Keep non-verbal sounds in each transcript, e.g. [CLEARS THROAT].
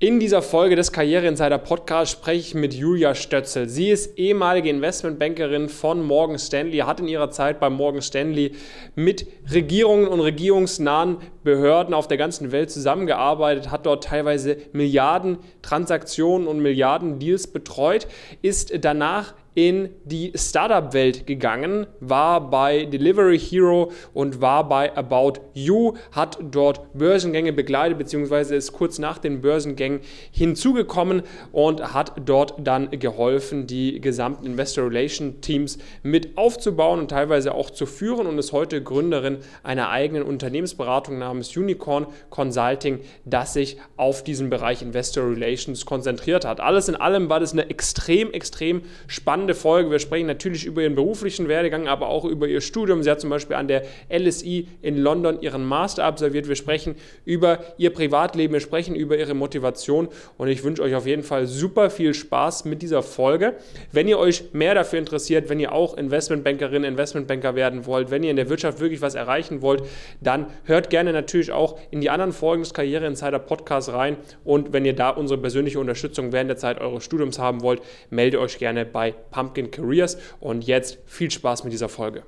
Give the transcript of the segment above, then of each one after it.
In dieser Folge des Karriere Insider Podcasts spreche ich mit Julia Stötzel. Sie ist ehemalige Investmentbankerin von Morgan Stanley, hat in ihrer Zeit bei Morgan Stanley mit Regierungen und regierungsnahen Behörden auf der ganzen Welt zusammengearbeitet, hat dort teilweise Milliarden Transaktionen und Milliarden Deals betreut, ist danach in die Startup-Welt gegangen, war bei Delivery Hero und war bei About You, hat dort Börsengänge begleitet, beziehungsweise ist kurz nach den Börsengängen hinzugekommen und hat dort dann geholfen, die gesamten Investor Relation Teams mit aufzubauen und teilweise auch zu führen und ist heute Gründerin einer eigenen Unternehmensberatung namens Unicorn Consulting, das sich auf diesen Bereich Investor Relations konzentriert hat. Alles in allem war das eine extrem, extrem spannende spannende Folge. Wir sprechen natürlich über ihren beruflichen Werdegang, aber auch über ihr Studium. Sie hat zum Beispiel an der LSI in London ihren Master absolviert. Wir sprechen über ihr Privatleben, wir sprechen über ihre Motivation und ich wünsche euch auf jeden Fall super viel Spaß mit dieser Folge. Wenn ihr euch mehr dafür interessiert, wenn ihr auch Investmentbankerin, Investmentbanker werden wollt, wenn ihr in der Wirtschaft wirklich was erreichen wollt, dann hört gerne natürlich auch in die anderen Folgen des Karriere Insider Podcasts rein und wenn ihr da unsere persönliche Unterstützung während der Zeit eures Studiums haben wollt, meldet euch gerne bei Pumpkin Careers. Und jetzt viel Spaß mit dieser Folge.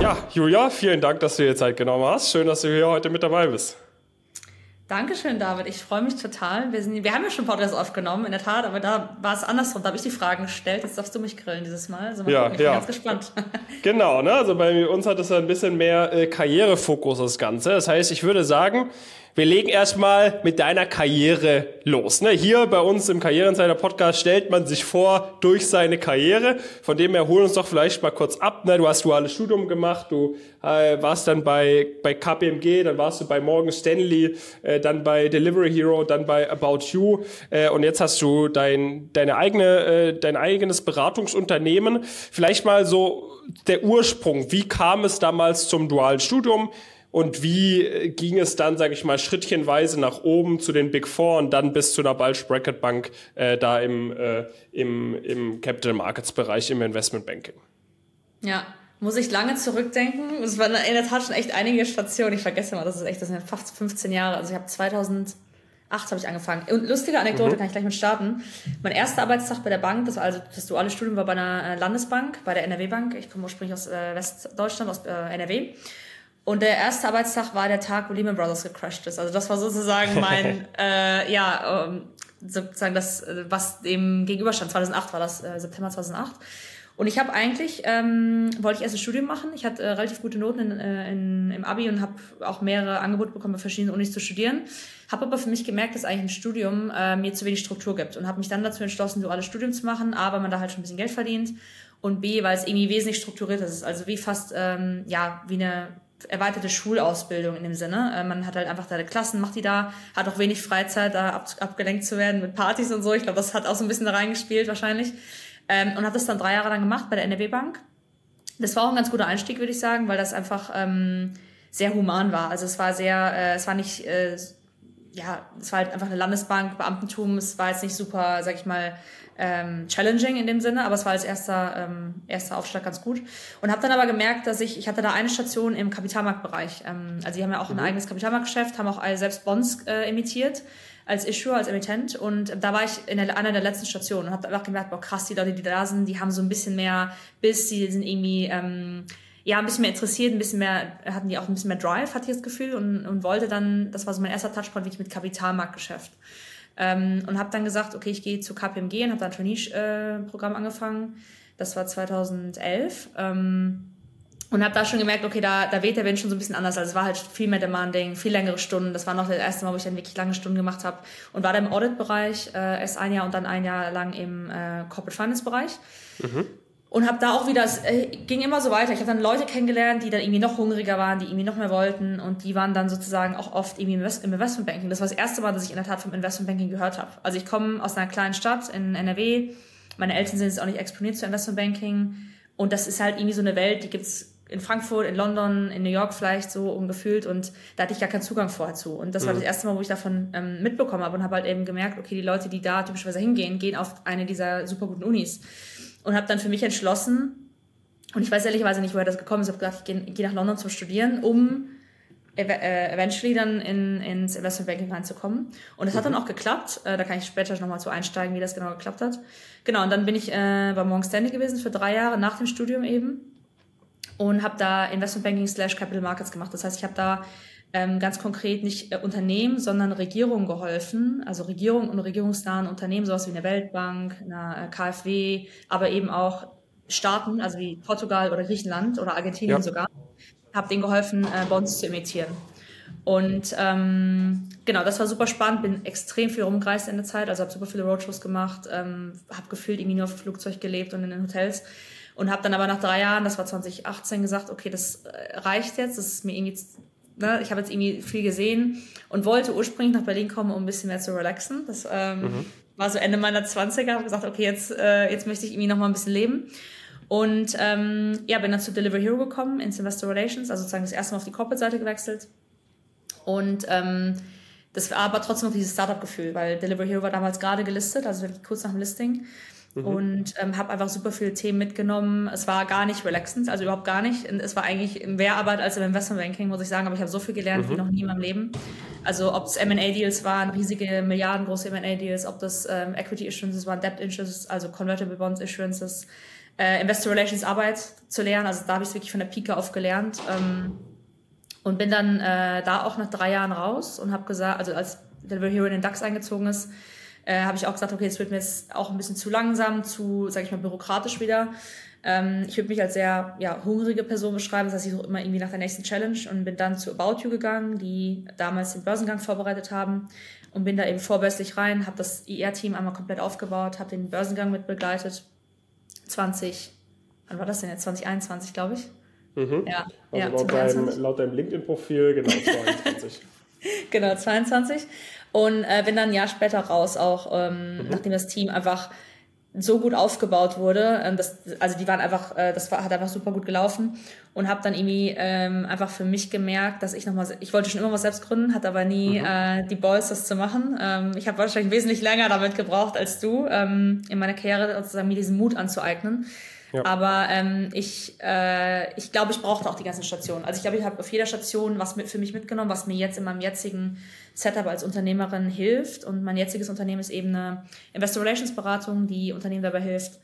Ja, Julia, vielen Dank, dass du dir Zeit genommen hast. Schön, dass du hier heute mit dabei bist. Dankeschön, David. Ich freue mich total. Wir, sind, wir haben ja schon Podcasts aufgenommen, in der Tat, aber da war es andersrum. Da habe ich die Fragen gestellt. Jetzt darfst du mich grillen dieses Mal. Also ja, ich bin ja. ganz gespannt. [LAUGHS] Genau, ne? also bei uns hat es ein bisschen mehr äh, Karrierefokus, das Ganze. Das heißt, ich würde sagen, wir legen erstmal mit deiner Karriere los. Ne? Hier bei uns im Karriereinsider Podcast stellt man sich vor durch seine Karriere. Von dem her holen uns doch vielleicht mal kurz ab. Ne? Du hast duales Studium gemacht, du äh, warst dann bei, bei KPMG, dann warst du bei Morgan Stanley, äh, dann bei Delivery Hero, dann bei About You äh, und jetzt hast du dein, deine eigene, äh, dein eigenes Beratungsunternehmen. Vielleicht mal so der Ursprung. Wie kam es damals zum dualen Studium? Und wie äh, ging es dann, sage ich mal, schrittchenweise nach oben zu den Big Four und dann bis zu einer Bulge Bracket Bank äh, da im, äh, im, im Capital Markets Bereich im Investment Banking? Ja, muss ich lange zurückdenken. Es waren in der Tat schon echt einige Stationen. Ich vergesse mal, das ist echt, das sind fast 15 Jahre. Also ich habe 2008 habe ich angefangen. Und lustige Anekdote, mhm. kann ich gleich mit starten. Mein erster Arbeitstag bei der Bank, das war also das duale Studium war bei einer äh, Landesbank, bei der NRW Bank. Ich komme ursprünglich aus äh, Westdeutschland, aus äh, NRW. Und der erste Arbeitstag war der Tag, wo Lehman Brothers gecrashed ist. Also das war sozusagen mein, [LAUGHS] äh, ja, ähm, sozusagen das, was dem gegenüberstand. 2008 war das, äh, September 2008. Und ich habe eigentlich, ähm, wollte ich erst ein Studium machen. Ich hatte äh, relativ gute Noten in, äh, in, im Abi und habe auch mehrere Angebote bekommen, bei verschiedenen Unis zu studieren. Habe aber für mich gemerkt, dass eigentlich ein Studium äh, mir zu wenig Struktur gibt und habe mich dann dazu entschlossen, duales Studium zu machen. A, weil man da halt schon ein bisschen Geld verdient und B, weil es irgendwie wesentlich strukturiert ist. Also wie fast, ähm, ja, wie eine erweiterte Schulausbildung in dem Sinne. Äh, man hat halt einfach seine Klassen, macht die da, hat auch wenig Freizeit, da ab, abgelenkt zu werden mit Partys und so. Ich glaube, das hat auch so ein bisschen da reingespielt wahrscheinlich. Ähm, und habe das dann drei Jahre lang gemacht bei der NRW Bank. Das war auch ein ganz guter Einstieg, würde ich sagen, weil das einfach ähm, sehr human war. Also es war sehr, äh, es war nicht, äh, ja, es war halt einfach eine Landesbank, Beamtentum, es war jetzt nicht super, sag ich mal, ähm, challenging in dem Sinne, aber es war als erster, ähm, erster Aufschlag ganz gut. Und habe dann aber gemerkt, dass ich, ich hatte da eine Station im Kapitalmarktbereich. Ähm, also die haben ja auch mhm. ein eigenes Kapitalmarktgeschäft, haben auch selbst Bonds äh, emittiert als Issuer, als Emittent. Und da war ich in der, einer der letzten Stationen und habe einfach gemerkt, boah krass, die Leute, die da sind, die haben so ein bisschen mehr Biss, die sind irgendwie... Ähm, ja, ein bisschen mehr interessiert, ein bisschen mehr, hatten die auch ein bisschen mehr Drive, hatte ich das Gefühl, und, und wollte dann, das war so mein erster Touchpoint, wirklich mit Kapitalmarktgeschäft. Ähm, und habe dann gesagt, okay, ich gehe zu KPMG und habe dann ein Trainee-Programm angefangen. Das war 2011. Ähm, und habe da schon gemerkt, okay, da, da weht der Wind schon so ein bisschen anders. Also es war halt viel mehr demanding, viel längere Stunden. Das war noch das erste Mal, wo ich dann wirklich lange Stunden gemacht habe. Und war da im Audit-Bereich äh, erst ein Jahr und dann ein Jahr lang im äh, Corporate Finance-Bereich. Mhm. Und habe da auch wieder, es äh, ging immer so weiter. Ich habe dann Leute kennengelernt, die dann irgendwie noch hungriger waren, die irgendwie noch mehr wollten und die waren dann sozusagen auch oft irgendwie im, Invest im Investmentbanking. Das war das erste Mal, dass ich in der Tat vom Investmentbanking gehört habe. Also ich komme aus einer kleinen Stadt in NRW. Meine Eltern sind jetzt auch nicht exponiert zu Investmentbanking. Und das ist halt irgendwie so eine Welt, die gibt's in Frankfurt, in London, in New York vielleicht so ungefühlt und da hatte ich gar keinen Zugang vorher zu. Und das mhm. war das erste Mal, wo ich davon ähm, mitbekommen habe und habe halt eben gemerkt, okay, die Leute, die da typischerweise hingehen, gehen auf eine dieser super guten Unis und habe dann für mich entschlossen, und ich weiß ehrlicherweise nicht, woher das gekommen ist, ich habe gedacht, ich gehe geh nach London zum Studieren, um äh, eventually dann in, ins Investment Banking reinzukommen. Und es mhm. hat dann mhm. auch geklappt. Äh, da kann ich später nochmal zu einsteigen, wie das genau geklappt hat. Genau, und dann bin ich äh, bei Morgan Stanley gewesen für drei Jahre nach dem Studium eben und habe da Investment Banking slash Capital Markets gemacht. Das heißt, ich habe da ganz konkret nicht äh, Unternehmen, sondern Regierungen geholfen, also Regierungen und regierungsnahen Unternehmen, sowas wie eine Weltbank, eine äh, KfW, aber eben auch Staaten, also wie Portugal oder Griechenland oder Argentinien ja. sogar, habe denen geholfen, äh, Bonds zu emittieren. Und ähm, genau, das war super spannend, bin extrem viel rumgereist in der Zeit, also habe super viele Roadshows gemacht, ähm, habe gefühlt irgendwie nur auf dem Flugzeug gelebt und in den Hotels und habe dann aber nach drei Jahren, das war 2018, gesagt, okay, das reicht jetzt, das ist mir irgendwie ne, ich habe jetzt irgendwie viel gesehen und wollte ursprünglich nach Berlin kommen, um ein bisschen mehr zu relaxen. Das ähm, mhm. war so Ende meiner 20er, habe gesagt, okay, jetzt, äh, jetzt möchte ich irgendwie noch mal ein bisschen leben. Und ähm, ja, bin dann zu Deliver Hero gekommen, ins Investor Relations, also sozusagen das erste Mal auf die Corporate-Seite gewechselt. Und ähm, das war aber trotzdem noch dieses Startup-Gefühl, weil Deliver Hero war damals gerade gelistet, also wirklich kurz nach dem Listing. Mhm. Und ähm, habe einfach super viele Themen mitgenommen. Es war gar nicht relaxend, also überhaupt gar nicht. Es war eigentlich mehr Arbeit als im Investmentbanking, muss ich sagen, aber ich habe so viel gelernt mhm. wie noch nie in meinem Leben. Also ob es M&A-Deals waren, riesige milliardengroße M&A-Deals, ob das ähm, Equity-Issuances waren, Debt-Issuances, also Convertible Bonds-Issuances, äh, Investor Relations Arbeit zu lernen. Also da habe ich es wirklich von der Pike auf gelernt. Ähm, und bin dann äh, da auch nach drei Jahren raus und habe gesagt, also als Delivery Hero in den DAX eingezogen ist, äh, habe ich auch gesagt, okay, es wird mir jetzt auch ein bisschen zu langsam, zu, sage ich mal, bürokratisch wieder. Ähm, ich würde mich als sehr ja, hungrige Person beschreiben, das heißt, ich suche immer irgendwie nach der nächsten Challenge und bin dann zu About You gegangen, die damals den Börsengang vorbereitet haben und bin da eben vorbörslich rein, habe das IR-Team einmal komplett aufgebaut, habe den Börsengang mit begleitet. 20, wann war das denn jetzt? 2021, glaube ich. Mhm. Ja, also ja, laut, deinem, laut deinem LinkedIn-Profil, genau, [LAUGHS] 22. genau, 22. Und äh, bin dann ein Jahr später raus, auch ähm, mhm. nachdem das Team einfach so gut aufgebaut wurde. Ähm, das, also die waren einfach, äh, das war, hat einfach super gut gelaufen und habe dann irgendwie ähm, einfach für mich gemerkt, dass ich nochmal, ich wollte schon immer was selbst gründen, hatte aber nie mhm. äh, die Balls, das zu machen. Ähm, ich habe wahrscheinlich wesentlich länger damit gebraucht als du, ähm, in meiner Karriere sozusagen mir diesen Mut anzueignen. Ja. Aber ähm, ich, äh, ich glaube, ich brauchte auch die ganzen Stationen. Also ich glaube, ich habe auf jeder Station was mit, für mich mitgenommen, was mir jetzt in meinem jetzigen Setup als Unternehmerin hilft. Und mein jetziges Unternehmen ist eben eine Investor Relations Beratung, die Unternehmen dabei hilft,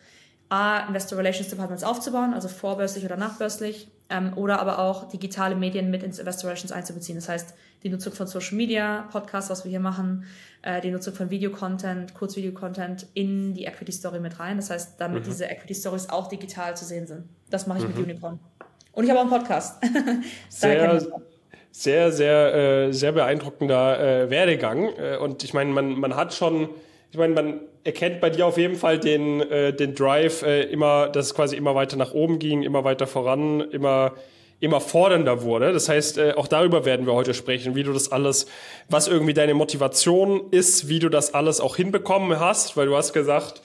A, Investor Relations Departments aufzubauen, also vorbörslich oder nachbörslich, ähm, oder aber auch digitale Medien mit ins Investor Relations einzubeziehen. Das heißt, die Nutzung von Social Media, Podcasts, was wir hier machen, äh, die Nutzung von Video-Content, Kurzvideo-Content in die Equity-Story mit rein. Das heißt, damit mhm. diese Equity-Stories auch digital zu sehen sind. Das mache ich mhm. mit Unicorn. Und ich habe auch einen Podcast. [LAUGHS] sehr, sehr, sehr, äh, sehr beeindruckender äh, Werdegang. Äh, und ich meine, man, man hat schon, ich meine, man erkennt bei dir auf jeden Fall den, äh, den Drive, äh, immer, dass es quasi immer weiter nach oben ging, immer weiter voran, immer immer fordernder wurde. Das heißt, äh, auch darüber werden wir heute sprechen, wie du das alles, was irgendwie deine Motivation ist, wie du das alles auch hinbekommen hast, weil du hast gesagt,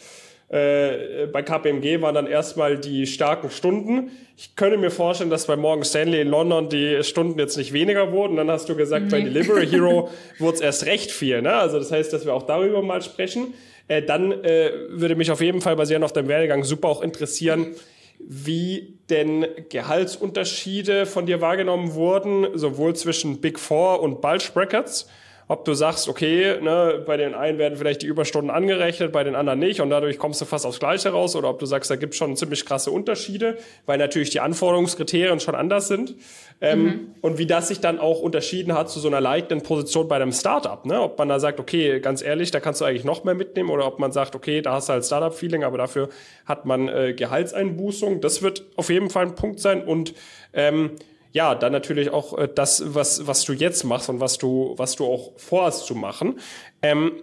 äh, bei KPMG waren dann erstmal die starken Stunden. Ich könnte mir vorstellen, dass bei Morgan Stanley in London die Stunden jetzt nicht weniger wurden. Dann hast du gesagt, nee. bei Delivery [LAUGHS] Hero wurde es erst recht viel. Ne? Also das heißt, dass wir auch darüber mal sprechen. Äh, dann äh, würde mich auf jeden Fall basierend auf deinem Werdegang super auch interessieren, wie denn Gehaltsunterschiede von dir wahrgenommen wurden, sowohl zwischen Big Four und Bulge Brackets. Ob du sagst, okay, ne, bei den einen werden vielleicht die Überstunden angerechnet, bei den anderen nicht und dadurch kommst du fast aufs Gleiche raus, oder ob du sagst, da gibt es schon ziemlich krasse Unterschiede, weil natürlich die Anforderungskriterien schon anders sind. Ähm, mhm. Und wie das sich dann auch unterschieden hat zu so einer leitenden Position bei einem Startup. Ne? Ob man da sagt, okay, ganz ehrlich, da kannst du eigentlich noch mehr mitnehmen oder ob man sagt, okay, da hast du halt Startup-Feeling, aber dafür hat man äh, Gehaltseinbußung. Das wird auf jeden Fall ein Punkt sein. Und ähm, ja, dann natürlich auch äh, das, was, was du jetzt machst und was du, was du auch vorhast zu machen. Ähm,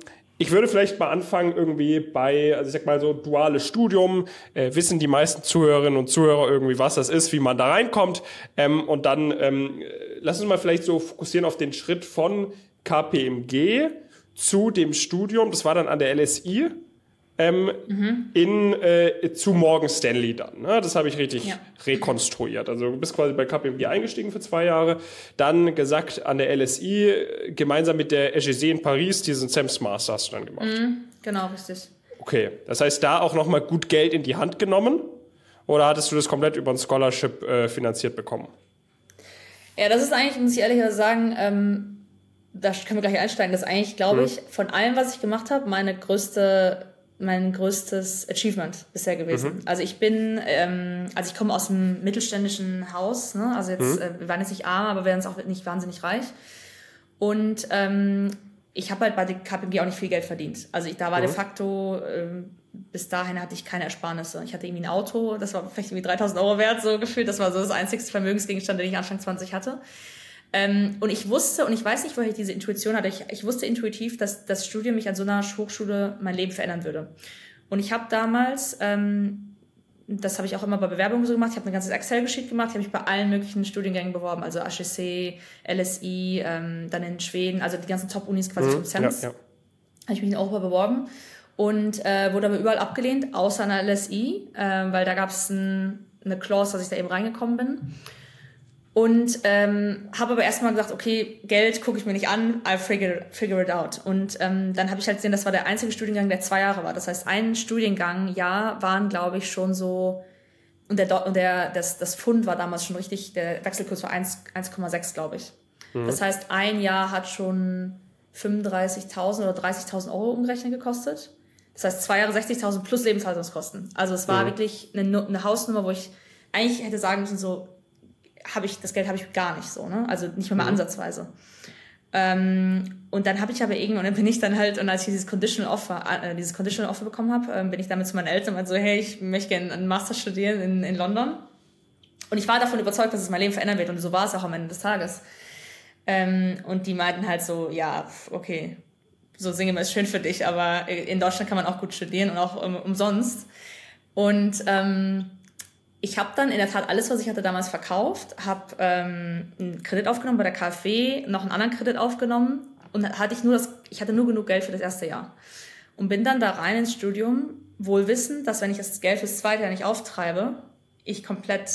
ich würde vielleicht mal anfangen irgendwie bei, also ich sag mal so duales Studium, äh, wissen die meisten Zuhörerinnen und Zuhörer irgendwie, was das ist, wie man da reinkommt. Ähm, und dann ähm, lass uns mal vielleicht so fokussieren auf den Schritt von KPMG zu dem Studium. Das war dann an der LSI ähm, mhm. in, äh, zu Morgan Stanley dann. Ne? Das habe ich richtig ja. rekonstruiert. Also du bist quasi bei KPMG eingestiegen für zwei Jahre, dann gesagt an der LSI, gemeinsam mit der HEC in Paris, diesen SEMS Master hast du dann gemacht. Mhm. Genau, richtig. Okay, das heißt, da auch nochmal gut Geld in die Hand genommen? Oder hattest du das komplett über ein Scholarship äh, finanziert bekommen? Ja, das ist eigentlich, muss ich ehrlich sagen, ähm, da können wir gleich einsteigen. Das ist eigentlich, glaube mhm. ich, von allem, was ich gemacht habe, meine größte mein größtes Achievement bisher gewesen. Mhm. Also ich bin, ähm, also ich komme aus einem mittelständischen Haus, ne? also jetzt, mhm. äh, wir waren jetzt nicht arm, aber wir waren jetzt auch nicht wahnsinnig reich. Und ähm, ich habe halt bei der KPMG auch nicht viel Geld verdient. Also ich, da war mhm. de facto, ähm, bis dahin hatte ich keine Ersparnisse. Ich hatte irgendwie ein Auto, das war vielleicht irgendwie 3000 Euro wert, so gefühlt. Das war so das einzigste Vermögensgegenstand, den ich Anfang 20 hatte. Ähm, und ich wusste, und ich weiß nicht, woher ich diese Intuition hatte, ich, ich wusste intuitiv, dass das Studium mich an so einer Hochschule mein Leben verändern würde. Und ich habe damals, ähm, das habe ich auch immer bei Bewerbungen so gemacht, ich habe ein ganzes Excel-Geschicht gemacht, ich habe mich bei allen möglichen Studiengängen beworben, also HEC, LSI, ähm, dann in Schweden, also die ganzen Top-Unis quasi mhm, ja, ja. Habe ich mich in Europa beworben und äh, wurde aber überall abgelehnt, außer an der LSI, äh, weil da gab es ein, eine Clause, dass ich da eben reingekommen bin. Und ähm, habe aber erstmal gesagt, okay, Geld gucke ich mir nicht an, I'll figure, figure it out. Und ähm, dann habe ich halt gesehen, das war der einzige Studiengang, der zwei Jahre war. Das heißt, ein Studiengang, ja, waren, glaube ich, schon so, und der, und der das, das Fund war damals schon richtig, der Wechselkurs war 1,6, glaube ich. Mhm. Das heißt, ein Jahr hat schon 35.000 oder 30.000 Euro umgerechnet gekostet. Das heißt, zwei Jahre 60.000 plus Lebenshaltungskosten. Also es war mhm. wirklich eine, eine Hausnummer, wo ich eigentlich hätte sagen müssen, so, habe ich, das Geld habe ich gar nicht so, ne? Also nicht mal mhm. ansatzweise. Ähm, und dann habe ich aber irgendwann, und dann bin ich dann halt, und als ich dieses Conditional Offer, äh, dieses Conditional Offer bekommen habe, ähm, bin ich damit zu meinen Eltern und so, hey, ich möchte gerne einen Master studieren in, in London. Und ich war davon überzeugt, dass es mein Leben verändern wird. Und so war es auch am Ende des Tages. Ähm, und die meinten halt so, ja, okay, so singen wir ist schön für dich, aber in Deutschland kann man auch gut studieren und auch um, umsonst. Und ähm, ich habe dann in der Tat alles, was ich hatte, damals verkauft, habe ähm, einen Kredit aufgenommen bei der KfW, noch einen anderen Kredit aufgenommen und hatte ich nur das, ich hatte nur genug Geld für das erste Jahr und bin dann da rein ins Studium, wohl wissend, dass wenn ich das Geld fürs zweite Jahr nicht auftreibe, ich komplett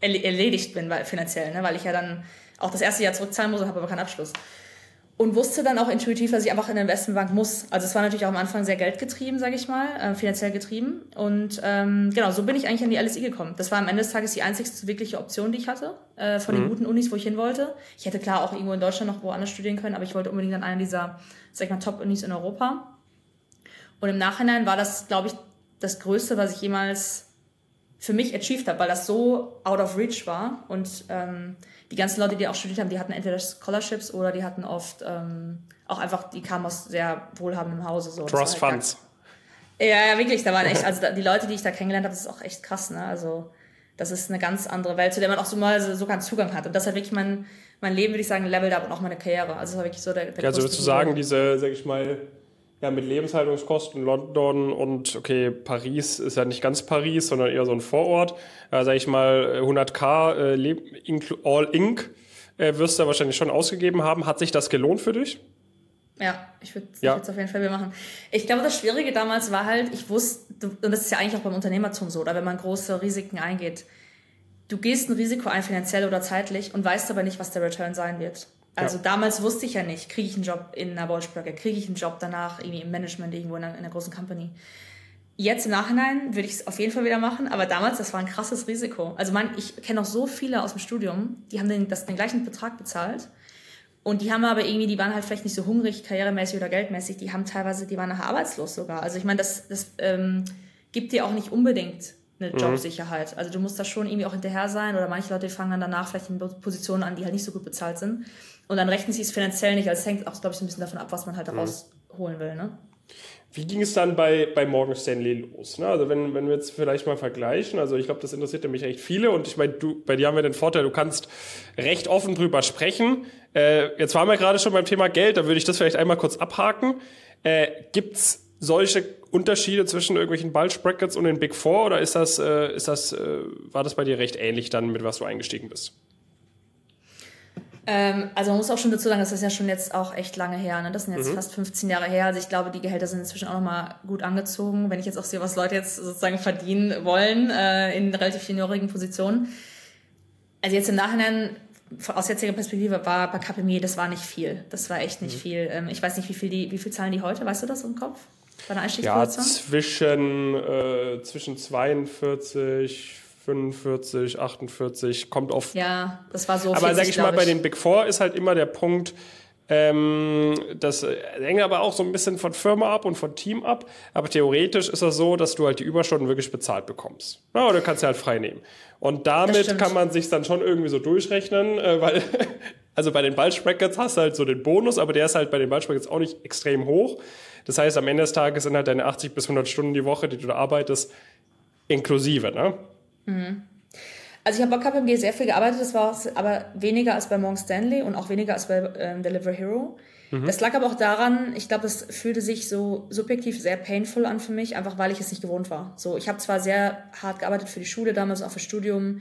erledigt bin, weil finanziell, ne? weil ich ja dann auch das erste Jahr zurückzahlen muss und habe aber keinen Abschluss und wusste dann auch intuitiv, dass ich einfach in eine Investmentbank muss. Also es war natürlich auch am Anfang sehr geldgetrieben, sage ich mal, äh, finanziell getrieben. Und ähm, genau, so bin ich eigentlich an die LSI gekommen. Das war am Ende des Tages die einzigste wirkliche Option, die ich hatte, äh, von mhm. den guten Unis, wo ich hin wollte. Ich hätte klar auch irgendwo in Deutschland noch woanders studieren können, aber ich wollte unbedingt an einer dieser, sag ich mal, Top-Unis in Europa. Und im Nachhinein war das, glaube ich, das Größte, was ich jemals für mich achieved habe, weil das so out of reach war und ähm, die ganzen Leute, die auch studiert haben, die hatten entweder Scholarships oder die hatten oft ähm, auch einfach, die kamen aus sehr wohlhabendem Hause. So. Trust halt Funds. Ja, ja, wirklich, da waren echt, also die Leute, die ich da kennengelernt habe, das ist auch echt krass, ne? Also das ist eine ganz andere Welt, zu der man auch so mal so, sogar einen Zugang hat. Und das hat wirklich mein, mein Leben, würde ich sagen, leveled up und auch meine Karriere. Also das war wirklich so der, der Ja, also würdest du sagen, diese, sag ich mal, ja, mit Lebenshaltungskosten London und okay, Paris ist ja nicht ganz Paris, sondern eher so ein Vorort. Äh, sag ich mal, 100k äh, All Inc. Äh, wirst du wahrscheinlich schon ausgegeben haben. Hat sich das gelohnt für dich? Ja, ich würde es ja. auf jeden Fall machen. Ich glaube, das Schwierige damals war halt, ich wusste, und das ist ja eigentlich auch beim Unternehmertum so, oder wenn man große Risiken eingeht, du gehst ein Risiko ein, finanziell oder zeitlich, und weißt aber nicht, was der Return sein wird. Also ja. damals wusste ich ja nicht, kriege ich einen Job in einer Wolfsburger, kriege ich einen Job danach irgendwie im Management irgendwo in einer, in einer großen Company. Jetzt im Nachhinein würde ich es auf jeden Fall wieder machen, aber damals, das war ein krasses Risiko. Also man, ich kenne auch so viele aus dem Studium, die haben den, das, den gleichen Betrag bezahlt und die haben aber irgendwie, die waren halt vielleicht nicht so hungrig, karrieremäßig oder geldmäßig, die haben teilweise, die waren nachher arbeitslos sogar. Also ich meine, das, das ähm, gibt dir auch nicht unbedingt eine mhm. Jobsicherheit. Also du musst da schon irgendwie auch hinterher sein oder manche Leute fangen dann danach vielleicht in Positionen an, die halt nicht so gut bezahlt sind. Und dann rechnen sie es finanziell nicht. Also es hängt auch, glaube ich, so ein bisschen davon ab, was man halt daraus mhm. holen will. Ne? Wie ging es dann bei, bei Morgan Stanley los? Ne? Also wenn, wenn wir jetzt vielleicht mal vergleichen, also ich glaube, das interessiert nämlich echt viele und ich meine, du, bei dir haben wir den Vorteil, du kannst recht offen drüber sprechen. Äh, jetzt waren wir gerade schon beim Thema Geld, da würde ich das vielleicht einmal kurz abhaken. Äh, gibt's solche Unterschiede zwischen irgendwelchen Bulge Brackets und den Big Four oder ist das, äh, ist das, äh, war das bei dir recht ähnlich dann, mit was du eingestiegen bist? Ähm, also man muss auch schon dazu sagen, das ist ja schon jetzt auch echt lange her. Ne? Das sind jetzt mhm. fast 15 Jahre her. Also ich glaube, die Gehälter sind inzwischen auch nochmal gut angezogen. Wenn ich jetzt auch sehe, was Leute jetzt sozusagen verdienen wollen äh, in relativ seniorigen Positionen. Also jetzt im Nachhinein aus jetziger Perspektive war bei KPMG, das war nicht viel. Das war echt nicht mhm. viel. Ähm, ich weiß nicht, wie viel, die, wie viel zahlen die heute? Weißt du das im Kopf? Bei einer Ja, zwischen, äh, zwischen 42, 45, 48, kommt auf. Ja, das war so. Aber 40, sag ich mal, ich. bei den Big Four ist halt immer der Punkt, ähm, das hängt aber auch so ein bisschen von Firma ab und von Team ab. Aber theoretisch ist das so, dass du halt die Überstunden wirklich bezahlt bekommst. Ja, oder kannst du halt frei nehmen. Und damit kann man sich dann schon irgendwie so durchrechnen, äh, weil, [LAUGHS] also bei den Ballsprackets hast du halt so den Bonus, aber der ist halt bei den Ballsprackets auch nicht extrem hoch. Das heißt, am Ende des Tages sind halt deine 80 bis 100 Stunden die Woche, die du da arbeitest, inklusive, ne? Mhm. Also ich habe bei KPMG sehr viel gearbeitet, das war aber weniger als bei Morgan Stanley und auch weniger als bei ähm, Deliver Hero. Mhm. Das lag aber auch daran, ich glaube, es fühlte sich so subjektiv sehr painful an für mich, einfach weil ich es nicht gewohnt war. So, ich habe zwar sehr hart gearbeitet für die Schule damals, auch für Studium,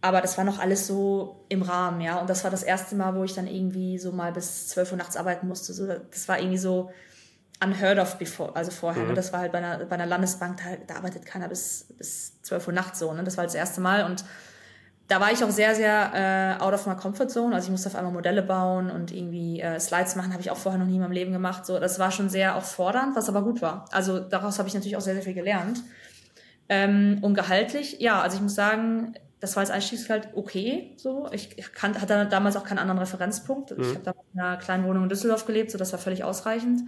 aber das war noch alles so im Rahmen, ja. Und das war das erste Mal, wo ich dann irgendwie so mal bis 12 Uhr nachts arbeiten musste. So, das war irgendwie so unheard of before, also vorher. Ne? Mhm. Ne? Das war halt bei einer, bei einer Landesbank, da, da arbeitet keiner bis, bis 12 Uhr nachts so. Ne? Das war das erste Mal und da war ich auch sehr, sehr äh, out of my comfort zone. Also ich musste auf einmal Modelle bauen und irgendwie äh, Slides machen, habe ich auch vorher noch nie in meinem Leben gemacht. So, das war schon sehr auch fordernd, was aber gut war. Also daraus habe ich natürlich auch sehr, sehr viel gelernt. Ähm, und gehaltlich, ja, also ich muss sagen, das war als Einstiegsgehalt okay. So, ich kan hatte damals auch keinen anderen Referenzpunkt. Mhm. Ich habe da in einer kleinen Wohnung in Düsseldorf gelebt, so das war völlig ausreichend.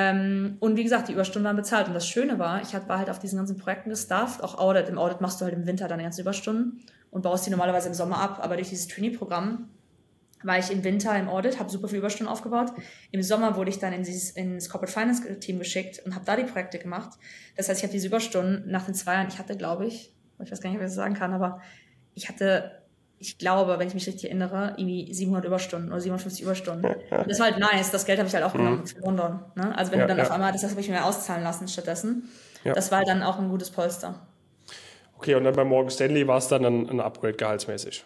Ähm, und wie gesagt, die Überstunden waren bezahlt. Und das Schöne war, ich war halt auf diesen ganzen Projekten gestafft, auch Audit. Im Audit machst du halt im Winter deine ganzen Überstunden und baust die normalerweise im Sommer ab. Aber durch dieses Trainee-Programm war ich im Winter im Audit, habe super viele Überstunden aufgebaut. Im Sommer wurde ich dann in dieses, ins Corporate Finance Team geschickt und habe da die Projekte gemacht. Das heißt, ich habe diese Überstunden nach den zwei Jahren, ich hatte, glaube ich, ich weiß gar nicht, ob ich das sagen kann, aber ich hatte, ich glaube, wenn ich mich richtig erinnere, irgendwie 700 Überstunden oder 750 Überstunden. Und das war halt nice. Das Geld habe ich halt auch mhm. genommen für London. Ne? Also wenn ja, du dann ja. auf einmal, das habe ich mir auszahlen lassen stattdessen. Ja. Das war halt dann auch ein gutes Polster. Okay, und dann bei Morgan Stanley war es dann ein, ein Upgrade gehaltsmäßig?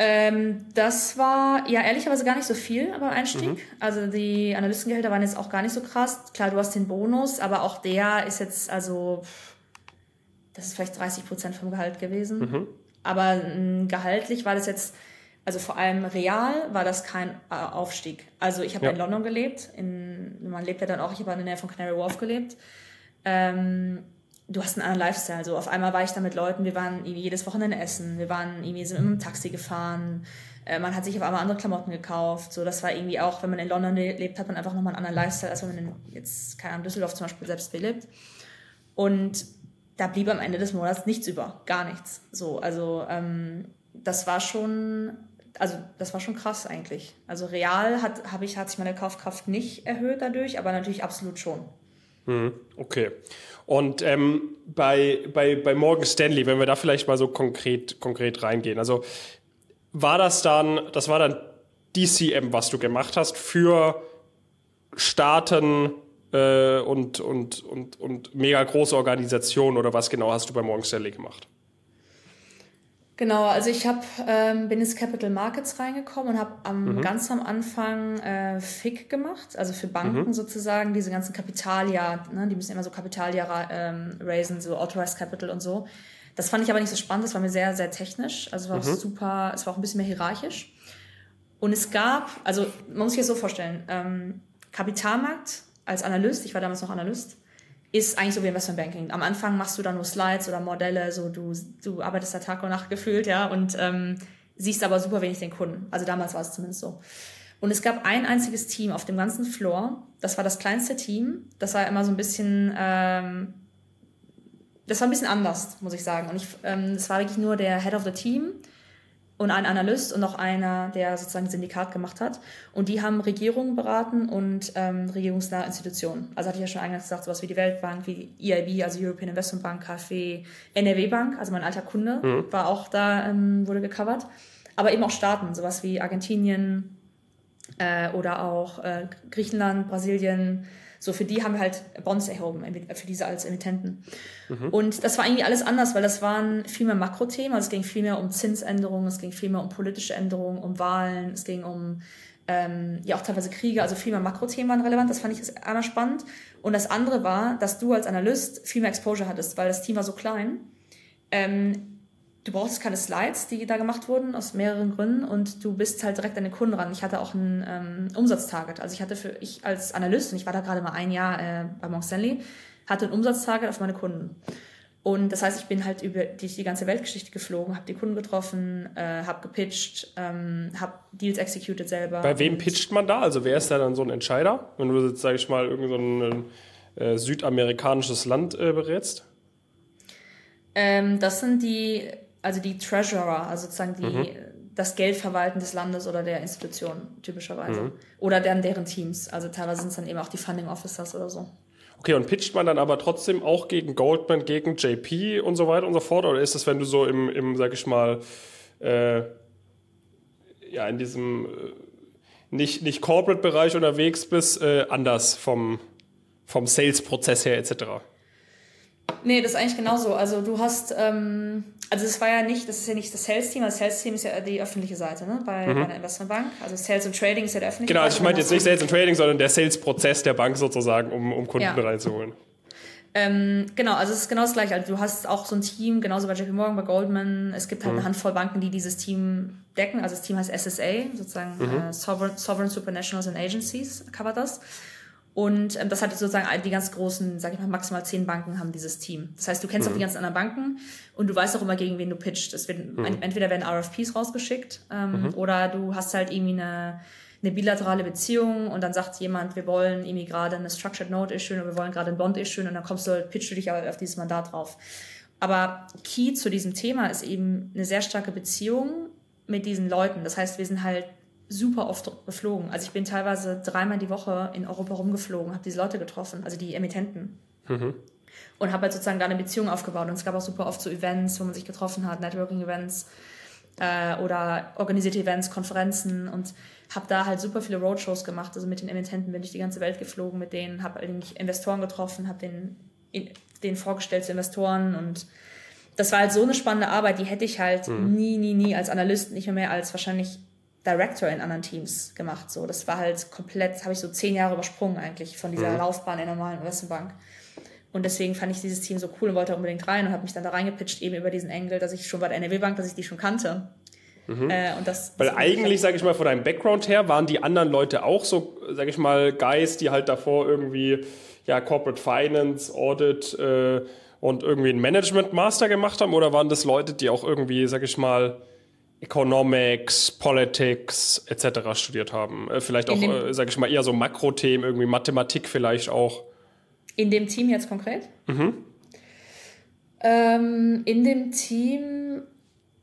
Ähm, das war ja ehrlicherweise gar nicht so viel beim Einstieg. Mhm. Also die Analystengehälter waren jetzt auch gar nicht so krass. Klar, du hast den Bonus, aber auch der ist jetzt, also, das ist vielleicht 30 Prozent vom Gehalt gewesen. Mhm. Aber äh, gehaltlich war das jetzt, also vor allem real war das kein äh, Aufstieg. Also ich habe ja. in London gelebt, in, man lebt ja dann auch, ich habe in der Nähe von Canary Wharf gelebt. Ähm, du hast einen anderen Lifestyle. So auf einmal war ich da mit Leuten, wir waren irgendwie jedes Wochenende essen, wir waren irgendwie sind dem Taxi gefahren, äh, man hat sich auf einmal andere Klamotten gekauft. So, das war irgendwie auch, wenn man in London lebt, hat man einfach nochmal einen anderen Lifestyle, als wenn man in, jetzt, keine Ahnung, Düsseldorf zum Beispiel selbst lebt. Und da blieb am Ende des Monats nichts über, gar nichts. So, also ähm, das war schon, also das war schon krass eigentlich. Also real hat, habe ich, hat sich meine Kaufkraft nicht erhöht dadurch, aber natürlich absolut schon. Mhm, okay. Und ähm, bei, bei, bei Morgan Stanley, wenn wir da vielleicht mal so konkret, konkret reingehen, also war das dann, das war dann DCM, was du gemacht hast für Staaten äh, und, und, und, und mega große Organisationen oder was genau hast du bei Morgan Stanley gemacht? Genau, also ich hab, ähm, bin ins Capital Markets reingekommen und habe am, mhm. ganz am Anfang äh, FIC gemacht, also für Banken mhm. sozusagen, diese ganzen Kapitalia, ne, die müssen immer so Kapitalia ähm, raisen, so Authorized Capital und so. Das fand ich aber nicht so spannend, das war mir sehr, sehr technisch, also war mhm. super, es war auch ein bisschen mehr hierarchisch. Und es gab, also man muss sich das so vorstellen, ähm, Kapitalmarkt als Analyst, ich war damals noch Analyst, ist eigentlich so wie Investmentbanking. Am Anfang machst du dann nur Slides oder Modelle, so du, du arbeitest da Tag und Nacht gefühlt, ja, und ähm, siehst aber super wenig den Kunden. Also damals war es zumindest so. Und es gab ein einziges Team auf dem ganzen Floor, das war das kleinste Team, das war immer so ein bisschen, ähm, das war ein bisschen anders, muss ich sagen. Und ich, ähm, das war wirklich nur der Head of the Team und ein Analyst und noch einer, der sozusagen ein Syndikat gemacht hat. Und die haben Regierungen beraten und ähm, regierungsnahe Institutionen. Also hatte ich ja schon eingangs gesagt, sowas wie die Weltbank, wie EIB, also European Investment Bank, KfW, NRW Bank, also mein alter Kunde, mhm. war auch da, ähm, wurde gecovert. Aber eben auch Staaten, sowas wie Argentinien äh, oder auch äh, Griechenland, Brasilien, so für die haben wir halt Bonds erhoben, für diese als Emittenten. Mhm. Und das war irgendwie alles anders, weil das waren viel mehr Makrothemen. Also es ging viel mehr um Zinsänderungen, es ging viel mehr um politische Änderungen, um Wahlen, es ging um ähm, ja auch teilweise Kriege, also viel mehr Makrothemen waren relevant. Das fand ich einmal spannend. Und das andere war, dass du als Analyst viel mehr Exposure hattest, weil das Team war so klein. Ähm, du brauchst keine Slides, die da gemacht wurden, aus mehreren Gründen und du bist halt direkt an den Kunden ran. Ich hatte auch ein ähm, Umsatztarget. Also ich hatte für, ich als Analyst, und ich war da gerade mal ein Jahr äh, bei Morgan Stanley, hatte ein Umsatztarget auf meine Kunden. Und das heißt, ich bin halt über die, die ganze Weltgeschichte geflogen, habe die Kunden getroffen, äh, habe gepitcht, ähm, habe Deals executed selber. Bei wem pitcht man da? Also wer ist da dann so ein Entscheider? Wenn du jetzt, sage ich mal, irgend so ein äh, südamerikanisches Land äh, berätst? Ähm, das sind die, also die Treasurer, also sozusagen die, mhm. das Geldverwalten des Landes oder der Institution typischerweise. Mhm. Oder dann deren Teams. Also teilweise sind es dann eben auch die Funding Officers oder so. Okay, und pitcht man dann aber trotzdem auch gegen Goldman, gegen JP und so weiter und so fort? Oder ist das, wenn du so im, im sag ich mal, äh, ja, in diesem äh, nicht, nicht Corporate-Bereich unterwegs bist, äh, anders vom, vom Sales-Prozess her etc.? Nee, das ist eigentlich genauso. Also du hast, ähm, also es war ja nicht, das ist ja nicht das Sales-Team, das Sales-Team ist ja die öffentliche Seite, ne? Bei, mhm. bei einer Investmentbank. Also Sales und Trading ist ja der öffentliche Genau, also ich meine jetzt nicht Sales und Trading, sondern der Sales-Prozess der Bank sozusagen, um, um Kunden ja. reinzuholen. Ähm, genau, also es ist genau das gleiche. Also du hast auch so ein Team, genauso bei JP Morgan, bei Goldman. Es gibt halt mhm. eine Handvoll Banken, die dieses Team decken. Also das Team heißt SSA, sozusagen mhm. äh, Sovereign, Sovereign Supranationals and Agencies, covert das. Und ähm, das hat sozusagen die ganz großen, sag ich mal, maximal zehn Banken haben dieses Team. Das heißt, du kennst mhm. auch die ganzen anderen Banken und du weißt auch immer, gegen wen du pitcht. Es wird, mhm. Entweder werden RFPs rausgeschickt ähm, mhm. oder du hast halt irgendwie eine, eine bilaterale Beziehung und dann sagt jemand, wir wollen irgendwie gerade eine Structured Note issuen oder wir wollen gerade ein Bond issuen und dann kommst du, pitchst du dich auf dieses Mandat drauf. Aber key zu diesem Thema ist eben eine sehr starke Beziehung mit diesen Leuten. Das heißt, wir sind halt super oft geflogen. Also ich bin teilweise dreimal die Woche in Europa rumgeflogen, habe diese Leute getroffen, also die Emittenten. Mhm. Und habe halt sozusagen da eine Beziehung aufgebaut. Und es gab auch super oft so Events, wo man sich getroffen hat, Networking-Events äh, oder organisierte Events, Konferenzen und habe da halt super viele Roadshows gemacht. Also mit den Emittenten bin ich die ganze Welt geflogen mit denen, habe eigentlich Investoren getroffen, habe den, den vorgestellt zu Investoren und das war halt so eine spannende Arbeit, die hätte ich halt mhm. nie, nie, nie als Analyst, nicht mehr, mehr als wahrscheinlich Director in anderen Teams gemacht. So, das war halt komplett, habe ich so zehn Jahre übersprungen eigentlich von dieser mhm. Laufbahn in der normalen Investmentbank. Und deswegen fand ich dieses Team so cool und wollte unbedingt rein und habe mich dann da reingepitcht, eben über diesen Engel, dass ich schon bei der NRW Bank, dass ich die schon kannte. Mhm. Äh, und das, Weil eigentlich, sage ich mal, von deinem Background her, waren die anderen Leute auch so, sage ich mal, Guys, die halt davor irgendwie ja Corporate Finance, Audit äh, und irgendwie ein Management Master gemacht haben? Oder waren das Leute, die auch irgendwie, sage ich mal, Economics, Politics etc. studiert haben. Äh, vielleicht auch, äh, sage ich mal, eher so Makrothemen, irgendwie Mathematik vielleicht auch. In dem Team jetzt konkret? Mhm. Ähm, in dem Team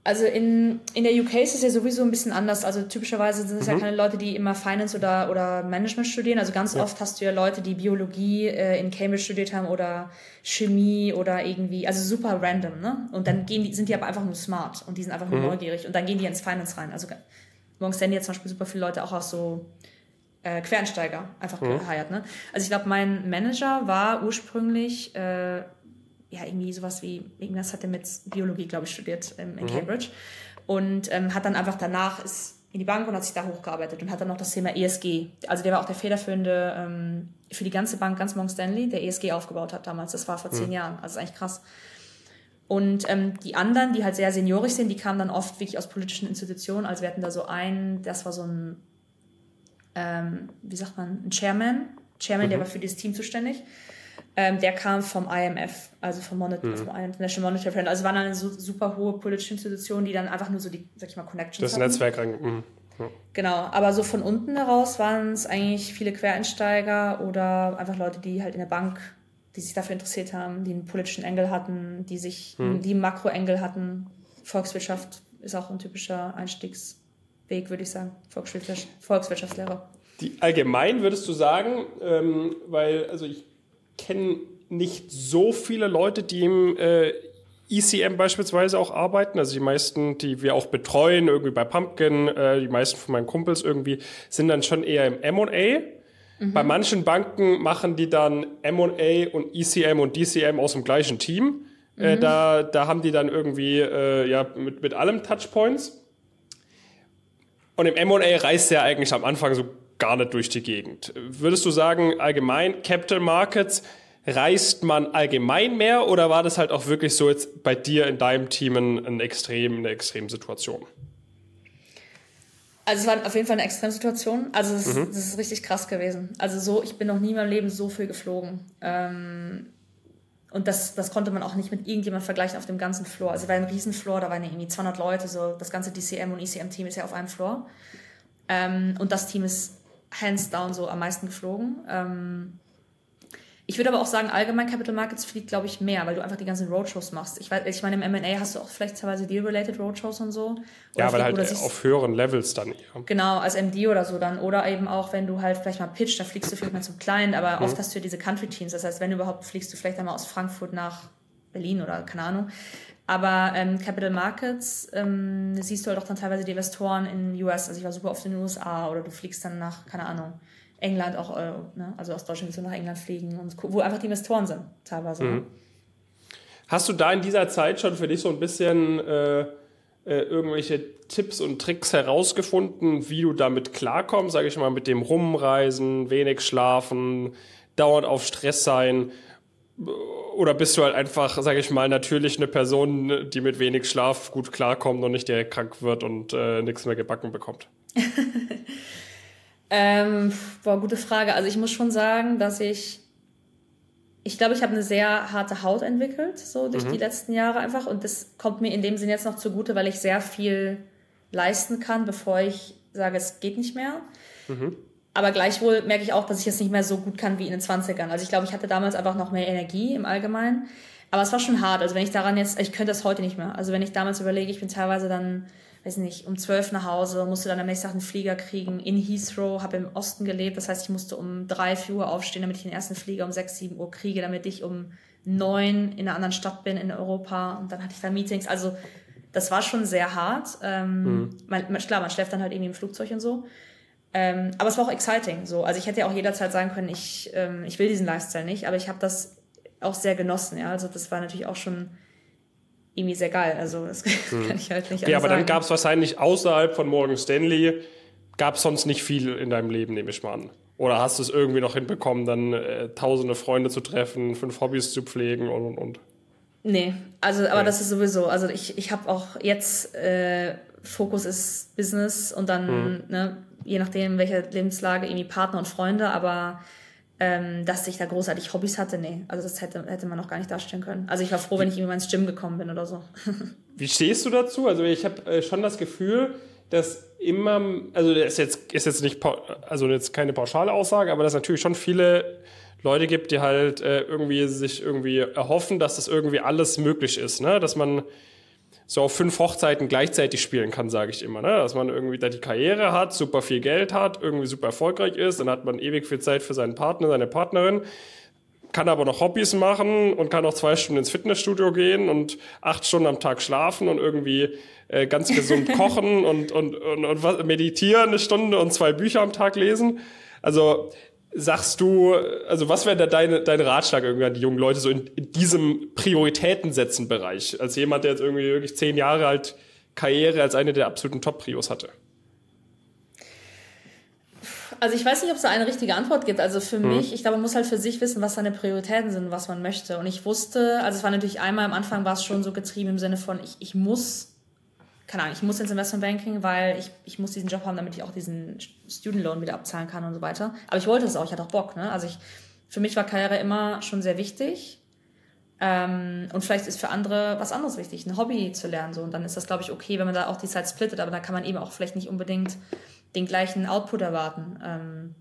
also in, in der UK ist es ja sowieso ein bisschen anders. Also typischerweise sind es mhm. ja keine Leute, die immer Finance oder, oder Management studieren. Also ganz ja. oft hast du ja Leute, die Biologie äh, in Cambridge studiert haben oder Chemie oder irgendwie, also super random, ne? Und dann gehen die, sind die aber einfach nur smart und die sind einfach nur mhm. neugierig und dann gehen die ins Finance rein. Also Morgan Stanley hat zum Beispiel super viele Leute auch aus so äh, Quereinsteiger einfach mhm. geheiert, ne? Also ich glaube, mein Manager war ursprünglich äh, ja, irgendwie sowas wie, irgendwas hat er mit Biologie, glaube ich, studiert ähm, in mhm. Cambridge. Und ähm, hat dann einfach danach ist in die Bank und hat sich da hochgearbeitet und hat dann noch das Thema ESG. Also der war auch der federführende ähm, für die ganze Bank, ganz Morgan Stanley, der ESG aufgebaut hat damals. Das war vor zehn mhm. Jahren. Also ist eigentlich krass. Und ähm, die anderen, die halt sehr seniorisch sind, die kamen dann oft wirklich aus politischen Institutionen. Also wir hatten da so einen, das war so ein, ähm, wie sagt man, ein Chairman. Chairman, mhm. der war für dieses Team zuständig. Ähm, der kam vom IMF, also vom, Monit mhm. vom International Monetary Fund. Also waren eine so, super hohe politische Institution, die dann einfach nur so die, sag ich mal, Connections Das hatten. Netzwerk. Mhm. Ja. Genau, aber so von unten heraus waren es eigentlich viele Quereinsteiger oder einfach Leute, die halt in der Bank, die sich dafür interessiert haben, die einen politischen Engel hatten, die sich, mhm. die einen Makroengel hatten. Volkswirtschaft ist auch ein typischer Einstiegsweg, würde ich sagen. Volkswirtschaft, Volkswirtschaftslehre. Die allgemein würdest du sagen, ähm, weil, also ich kenne nicht so viele Leute, die im äh, ECM beispielsweise auch arbeiten. Also die meisten, die wir auch betreuen, irgendwie bei Pumpkin, äh, die meisten von meinen Kumpels irgendwie, sind dann schon eher im M&A. Mhm. Bei manchen Banken machen die dann M&A und ECM und DCM aus dem gleichen Team. Äh, mhm. Äh, da, da haben die dann irgendwie äh, ja, mit, mit allem Touchpoints. Und im M&A reißt ja eigentlich am Anfang so gar nicht durch die Gegend. Würdest du sagen, allgemein Capital Markets, reist man allgemein mehr oder war das halt auch wirklich so jetzt bei dir in deinem Team ein extrem, eine Extremsituation? Also es war auf jeden Fall eine Extremsituation. Also es, mhm. das ist richtig krass gewesen. Also so, ich bin noch nie in meinem Leben so viel geflogen. Ähm, und das, das konnte man auch nicht mit irgendjemandem vergleichen auf dem ganzen Floor. Also, es war ein Riesenfloor, da waren irgendwie 200 Leute, so das ganze DCM und ECM-Team ist ja auf einem Floor. Ähm, und das Team ist hands down so am meisten geflogen. Ähm, ich würde aber auch sagen, allgemein Capital Markets fliegt, glaube ich, mehr, weil du einfach die ganzen Roadshows machst. Ich, weiß, ich meine, im M&A hast du auch vielleicht teilweise Deal-related Roadshows und so. Ja, aber halt auf höheren Levels dann eher. Genau, als MD oder so dann. Oder eben auch, wenn du halt vielleicht mal pitcht, da fliegst du vielleicht mal zum Kleinen, aber mhm. oft hast du ja diese Country-Teams. Das heißt, wenn überhaupt, fliegst du vielleicht einmal aus Frankfurt nach Berlin oder keine Ahnung. Aber ähm, Capital Markets ähm, siehst du halt auch dann teilweise die Investoren in US. Also ich war super oft in den USA oder du fliegst dann nach, keine Ahnung, England auch, äh, ne? also aus Deutschland willst du nach England fliegen und wo einfach die Investoren sind, teilweise. Mhm. Hast du da in dieser Zeit schon für dich so ein bisschen äh, äh, irgendwelche Tipps und Tricks herausgefunden, wie du damit klarkommst, sage ich mal, mit dem Rumreisen, wenig schlafen, dauernd auf Stress sein? Oder bist du halt einfach, sage ich mal, natürlich eine Person, die mit wenig Schlaf gut klarkommt und nicht direkt krank wird und äh, nichts mehr gebacken bekommt? [LAUGHS] Ähm, boah, gute Frage. Also ich muss schon sagen, dass ich, ich glaube, ich habe eine sehr harte Haut entwickelt, so durch mhm. die letzten Jahre einfach. Und das kommt mir in dem Sinn jetzt noch zugute, weil ich sehr viel leisten kann, bevor ich sage, es geht nicht mehr. Mhm. Aber gleichwohl merke ich auch, dass ich es nicht mehr so gut kann wie in den 20ern. Also ich glaube, ich hatte damals einfach noch mehr Energie im Allgemeinen. Aber es war schon hart. Also wenn ich daran jetzt, ich könnte das heute nicht mehr. Also wenn ich damals überlege, ich bin teilweise dann weiß nicht, um zwölf nach Hause, musste dann am nächsten Tag einen Flieger kriegen in Heathrow, habe im Osten gelebt, das heißt, ich musste um drei, vier Uhr aufstehen, damit ich den ersten Flieger um sechs, sieben Uhr kriege, damit ich um neun in einer anderen Stadt bin in Europa und dann hatte ich da Meetings, also das war schon sehr hart. Ähm, mhm. man, klar, man schläft dann halt irgendwie im Flugzeug und so. Ähm, aber es war auch exciting. So. Also ich hätte ja auch jederzeit sagen können, ich, ähm, ich will diesen Lifestyle nicht, aber ich habe das auch sehr genossen. Ja? Also das war natürlich auch schon irgendwie sehr geil. Also das hm. [LAUGHS] kann ich halt nicht Ja, aber sagen. dann gab es wahrscheinlich außerhalb von Morgan Stanley, gab es sonst nicht viel in deinem Leben, nehme ich mal an. Oder hast du es irgendwie noch hinbekommen, dann äh, tausende Freunde zu treffen, fünf Hobbys zu pflegen und und und? Nee, also aber nee. das ist sowieso, also ich, ich habe auch jetzt, äh, Fokus ist Business und dann, hm. ne, je nachdem, welche Lebenslage, irgendwie Partner und Freunde, aber ähm, dass ich da großartig Hobbys hatte, nee. Also das hätte, hätte man noch gar nicht darstellen können. Also ich war froh, wenn ich immer ins Gym gekommen bin oder so. [LAUGHS] Wie stehst du dazu? Also ich habe äh, schon das Gefühl, dass immer, also das ist jetzt, ist jetzt nicht, also jetzt keine pauschale Aussage, aber dass natürlich schon viele Leute gibt, die halt äh, irgendwie sich irgendwie erhoffen, dass das irgendwie alles möglich ist, ne? Dass man so auf fünf Hochzeiten gleichzeitig spielen kann, sage ich immer. Ne? Dass man irgendwie da die Karriere hat, super viel Geld hat, irgendwie super erfolgreich ist, dann hat man ewig viel Zeit für seinen Partner, seine Partnerin, kann aber noch Hobbys machen und kann auch zwei Stunden ins Fitnessstudio gehen und acht Stunden am Tag schlafen und irgendwie äh, ganz gesund [LAUGHS] kochen und, und, und, und meditieren eine Stunde und zwei Bücher am Tag lesen. Also sagst du, also was wäre da deine, dein Ratschlag irgendwie an die jungen Leute so in, in diesem Prioritäten-Setzen-Bereich? Als jemand, der jetzt irgendwie wirklich zehn Jahre alt Karriere als eine der absoluten Top-Prios hatte. Also ich weiß nicht, ob es da eine richtige Antwort gibt. Also für hm. mich, ich glaube, man muss halt für sich wissen, was seine Prioritäten sind, was man möchte. Und ich wusste, also es war natürlich einmal am Anfang war es schon so getrieben im Sinne von, ich, ich muss keine Ahnung, ich muss ins Investmentbanking, weil ich, ich muss diesen Job haben, damit ich auch diesen Student Loan wieder abzahlen kann und so weiter. Aber ich wollte es auch, ich hatte auch Bock. Ne? Also ich, für mich war Karriere immer schon sehr wichtig. Ähm, und vielleicht ist für andere was anderes wichtig, ein Hobby zu lernen. So. Und dann ist das, glaube ich, okay, wenn man da auch die Zeit splittet, aber da kann man eben auch vielleicht nicht unbedingt den gleichen Output erwarten. Ähm,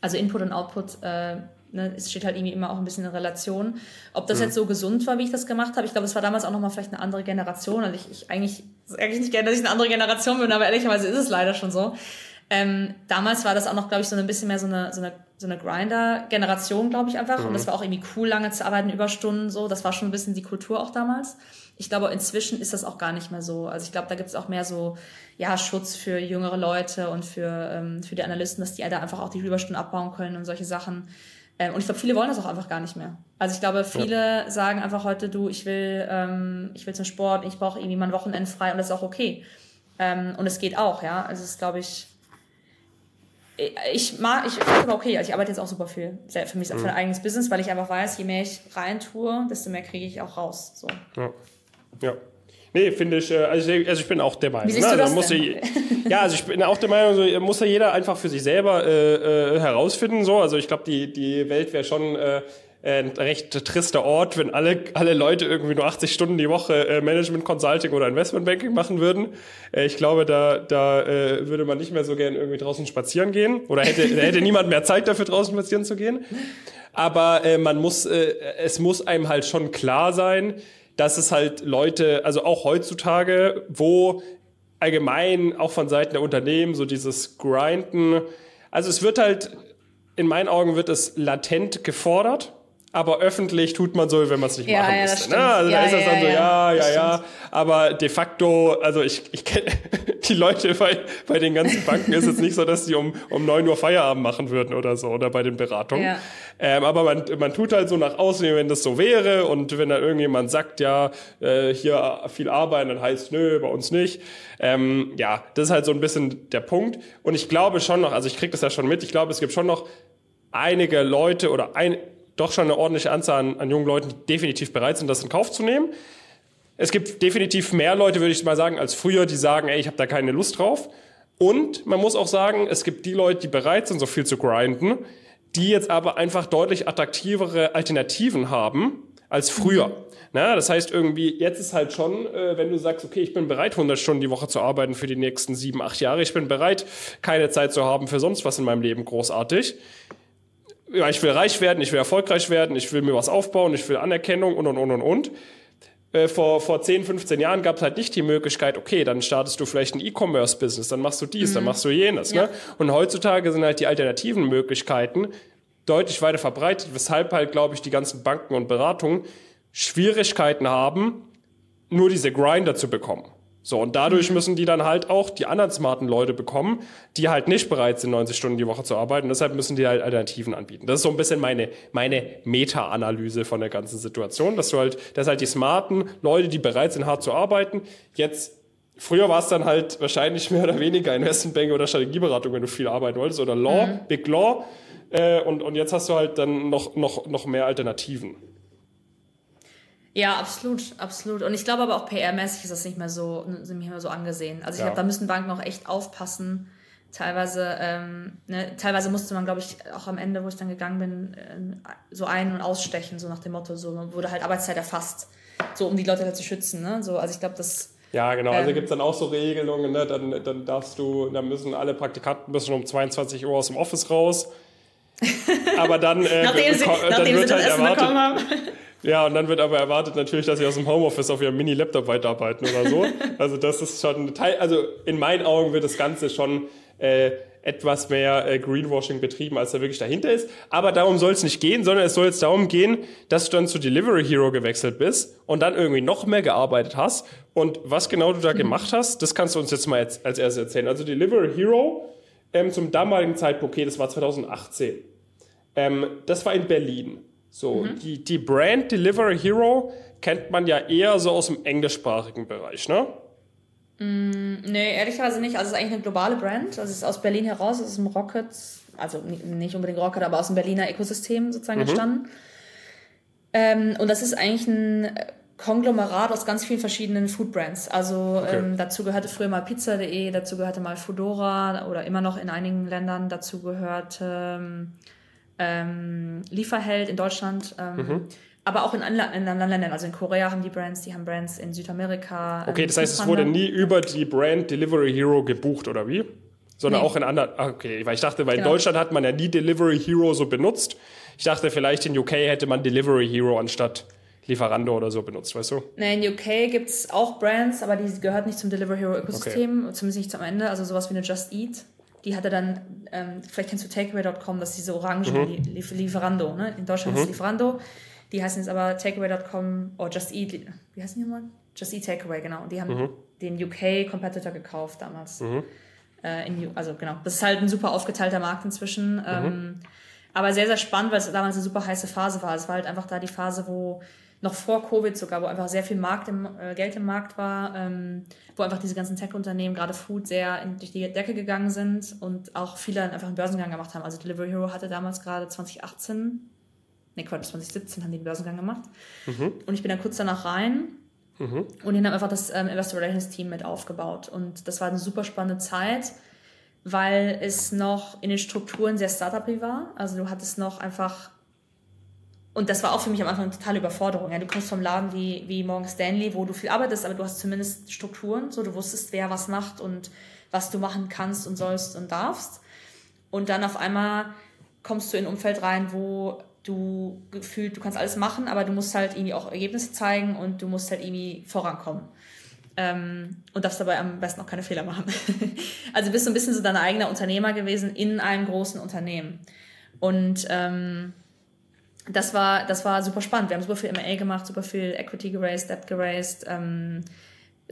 also Input und Output äh, ne, es steht halt irgendwie immer auch ein bisschen in Relation. Ob das mhm. jetzt so gesund war, wie ich das gemacht habe, ich glaube, es war damals auch nochmal vielleicht eine andere Generation. Also ich, ich eigentlich sage ich nicht gerne, dass ich eine andere Generation bin, aber ehrlicherweise ist es leider schon so. Ähm, damals war das auch noch, glaube ich, so ein bisschen mehr so eine, so eine, so eine Grinder-Generation, glaube ich einfach. Mhm. Und das war auch irgendwie cool, lange zu arbeiten, Überstunden, so. Das war schon ein bisschen die Kultur auch damals. Ich glaube, inzwischen ist das auch gar nicht mehr so. Also ich glaube, da gibt es auch mehr so, ja, Schutz für jüngere Leute und für, ähm, für die Analysten, dass die da einfach auch die Überstunden abbauen können und solche Sachen. Ähm, und ich glaube, viele wollen das auch einfach gar nicht mehr. Also ich glaube, viele ja. sagen einfach heute, du, ich will, ähm, ich will zum Sport, ich brauche irgendwie mein Wochenende frei und das ist auch okay. Ähm, und es geht auch, ja. Also es ist, glaube ich, ich mag, ich finde aber okay, also ich arbeite jetzt auch super viel. Für mich ist mhm. für ein eigenes Business, weil ich einfach weiß, je mehr ich rein tue, desto mehr kriege ich auch raus. So. Ja. ja. Nee, finde ich, äh, also, also ich bin auch der Meinung. Wie siehst ne? du das muss denn? ja, also ich bin auch der Meinung, so, muss ja jeder einfach für sich selber äh, äh, herausfinden. So. Also ich glaube, die, die Welt wäre schon äh, ein recht trister Ort, wenn alle, alle Leute irgendwie nur 80 Stunden die Woche äh, Management Consulting oder Investment Banking machen würden. Äh, ich glaube, da, da äh, würde man nicht mehr so gern irgendwie draußen spazieren gehen oder hätte, da hätte niemand mehr Zeit dafür, draußen spazieren zu gehen. Aber äh, man muss, äh, es muss einem halt schon klar sein, dass es halt Leute, also auch heutzutage, wo allgemein auch von Seiten der Unternehmen so dieses Grinden, also es wird halt, in meinen Augen wird es latent gefordert aber öffentlich tut man so, wenn man es nicht ja, machen ja, müsste. Ne? Also ja, da ist es dann so, ja, ja, ja. Aber de facto, also ich, ich kenne [LAUGHS] die Leute bei, bei den ganzen Banken ist es nicht so, dass die um, um neun Uhr Feierabend machen würden oder so, oder bei den Beratungen. Ähm, aber man, man tut halt so nach außen, wenn das so wäre und wenn da irgendjemand sagt, ja, äh, hier viel arbeiten, dann heißt, nö, bei uns nicht. Ähm, ja, das ist halt so ein bisschen der Punkt. Und ich glaube schon noch, also ich kriege das ja schon mit, ich glaube, es gibt schon noch einige Leute oder ein, doch schon eine ordentliche Anzahl an, an jungen Leuten, die definitiv bereit sind, das in Kauf zu nehmen. Es gibt definitiv mehr Leute, würde ich mal sagen, als früher, die sagen, ey, ich habe da keine Lust drauf. Und man muss auch sagen, es gibt die Leute, die bereit sind, so viel zu grinden, die jetzt aber einfach deutlich attraktivere Alternativen haben als früher. Mhm. Na, das heißt irgendwie, jetzt ist halt schon, äh, wenn du sagst, okay, ich bin bereit, 100 Stunden die Woche zu arbeiten für die nächsten sieben, acht Jahre, ich bin bereit, keine Zeit zu haben für sonst was in meinem Leben großartig ja, ich will reich werden, ich will erfolgreich werden, ich will mir was aufbauen, ich will Anerkennung und und und und und. Äh, vor, vor 10, 15 Jahren gab es halt nicht die Möglichkeit, okay, dann startest du vielleicht ein E-Commerce-Business, dann machst du dies, mhm. dann machst du jenes. Ja. Ne? Und heutzutage sind halt die alternativen Möglichkeiten deutlich weiter verbreitet, weshalb halt, glaube ich, die ganzen Banken und Beratungen Schwierigkeiten haben, nur diese Grinder zu bekommen. So, und dadurch mhm. müssen die dann halt auch die anderen smarten Leute bekommen, die halt nicht bereit sind, 90 Stunden die Woche zu arbeiten. deshalb müssen die halt Alternativen anbieten. Das ist so ein bisschen meine, meine Meta-Analyse von der ganzen Situation, dass du halt, dass halt die smarten Leute, die bereit sind, hart zu arbeiten, jetzt Früher war es dann halt wahrscheinlich mehr oder weniger Investmentbank oder Strategieberatung, wenn du viel arbeiten wolltest, oder Law, mhm. Big Law. Äh, und, und jetzt hast du halt dann noch, noch, noch mehr Alternativen. Ja, absolut, absolut. Und ich glaube aber auch PR-mäßig ist das nicht mehr so, nicht mehr so angesehen. Also ich ja. glaube, da müssen Banken auch echt aufpassen. Teilweise, ähm, ne, teilweise musste man, glaube ich, auch am Ende, wo ich dann gegangen bin, äh, so ein- und ausstechen, so nach dem Motto, so wurde halt Arbeitszeit erfasst, so um die Leute halt zu schützen. Ne? So, also ich glaube, das. Ja, genau. Also ähm, also gibt es dann auch so Regelungen, ne? dann, dann darfst du, dann müssen alle Praktikanten müssen um 22 Uhr aus dem Office raus. [LAUGHS] Aber dann, äh, nachdem sie, dann nachdem wird sie das halt Essen erwartet, bekommen haben. [LAUGHS] Ja, und dann wird aber erwartet natürlich, dass sie aus dem Homeoffice auf ihrem Mini-Laptop weiterarbeiten oder so. [LAUGHS] also das ist schon ein Teil, also in meinen Augen wird das Ganze schon äh, etwas mehr äh, Greenwashing betrieben, als da wirklich dahinter ist. Aber darum soll es nicht gehen, sondern es soll jetzt darum gehen, dass du dann zu Delivery Hero gewechselt bist und dann irgendwie noch mehr gearbeitet hast. Und was genau du da mhm. gemacht hast, das kannst du uns jetzt mal als, als erstes erzählen. Also Delivery Hero ähm, zum damaligen Zeitpunkt, okay, das war 2018. Ähm, das war in Berlin. So, mhm. die, die Brand Delivery Hero kennt man ja eher so aus dem englischsprachigen Bereich, ne? Mm, nee, ehrlicherweise nicht. Also es ist eigentlich eine globale Brand. Also es ist aus Berlin heraus, es ist im Rocket, also nicht unbedingt Rocket, aber aus dem Berliner Ökosystem sozusagen mhm. entstanden. Ähm, und das ist eigentlich ein Konglomerat aus ganz vielen verschiedenen Food Brands. Also okay. ähm, dazu gehörte früher mal Pizza.de, dazu gehörte mal Foodora oder immer noch in einigen Ländern dazu gehörte ähm, ähm, Lieferheld in Deutschland. Ähm, mhm. Aber auch in, anderen Ländern, also in Korea haben die Brands, die haben Brands in Südamerika. Okay, ähm, das heißt, es wurde nie über die Brand Delivery Hero gebucht, oder wie? Sondern nee. auch in anderen. Ah, okay, weil ich dachte, weil genau. in Deutschland hat man ja nie Delivery Hero so benutzt. Ich dachte, vielleicht in UK hätte man Delivery Hero anstatt Lieferando oder so benutzt, weißt du? Nee, in UK gibt es auch Brands, aber die gehört nicht zum Delivery Hero Ökosystem, okay. zumindest nicht zum Ende. Also sowas wie eine Just Eat die hatte dann, ähm, vielleicht kennst du Takeaway.com, das ist diese Orangen, mhm. die Lieferando, ne? In Deutschland mhm. ist Lieferando. Die heißen jetzt aber Takeaway.com oder Just Eat, wie heißen die nochmal? Just Eat Takeaway, genau. Und die haben mhm. den UK-Competitor gekauft damals. Mhm. Äh, in, also genau, das ist halt ein super aufgeteilter Markt inzwischen. Mhm. Ähm, aber sehr, sehr spannend, weil es damals eine super heiße Phase war. Es war halt einfach da die Phase, wo noch vor Covid sogar, wo einfach sehr viel Markt im, äh, Geld im Markt war, ähm, wo einfach diese ganzen Tech-Unternehmen, gerade Food, sehr in, durch die Decke gegangen sind und auch viele einfach einen Börsengang gemacht haben. Also Delivery Hero hatte damals gerade 2018, nee Quatsch, 2017 haben die einen Börsengang gemacht. Mhm. Und ich bin dann kurz danach rein mhm. und die haben einfach das ähm, Investor Relations Team mit aufgebaut. Und das war eine super spannende Zeit, weil es noch in den Strukturen sehr startup war. Also du hattest noch einfach und das war auch für mich am Anfang eine totale Überforderung. Ja. Du kommst vom Laden wie, wie Morgan Stanley, wo du viel arbeitest, aber du hast zumindest Strukturen, so du wusstest, wer was macht und was du machen kannst und sollst und darfst. Und dann auf einmal kommst du in ein Umfeld rein, wo du gefühlt, du kannst alles machen, aber du musst halt irgendwie auch Ergebnisse zeigen und du musst halt irgendwie vorankommen. Ähm, und darfst dabei am besten auch keine Fehler machen. [LAUGHS] also bist du ein bisschen so dein eigener Unternehmer gewesen in einem großen Unternehmen. Und ähm, das war, das war super spannend. Wir haben super viel M&A gemacht, super viel Equity geraced, Debt geraced, ähm,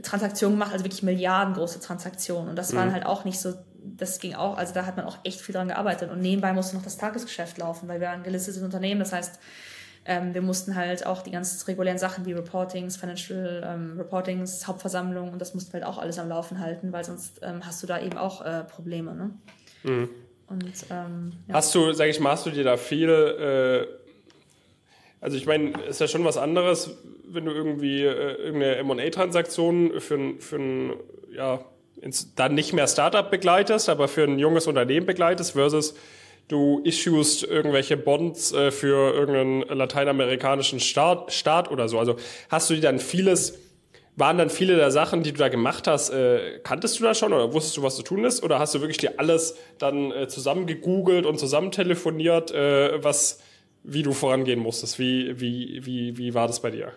Transaktionen gemacht, also wirklich milliardengroße Transaktionen. Und das mhm. waren halt auch nicht so, das ging auch, also da hat man auch echt viel dran gearbeitet. Und nebenbei musste noch das Tagesgeschäft laufen, weil wir ein gelistetes Unternehmen, das heißt, ähm, wir mussten halt auch die ganzen regulären Sachen wie Reportings, Financial ähm, Reportings, Hauptversammlung und das mussten wir halt auch alles am Laufen halten, weil sonst ähm, hast du da eben auch äh, Probleme. Ne? Mhm. Und, ähm, ja. Hast du, sag ich mal, hast du dir da viel äh also ich meine, ist ja schon was anderes, wenn du irgendwie äh, irgendeine M&A-Transaktion für, für ein, ja, ins, dann nicht mehr Startup begleitest, aber für ein junges Unternehmen begleitest versus du issuest irgendwelche Bonds äh, für irgendeinen lateinamerikanischen Staat, Staat oder so. Also hast du dir dann vieles, waren dann viele der Sachen, die du da gemacht hast, äh, kanntest du da schon oder wusstest du, was zu tun ist? Oder hast du wirklich dir alles dann äh, zusammen gegoogelt und zusammen telefoniert, äh, was wie du vorangehen musstest. Wie, wie, wie, wie war das bei dir?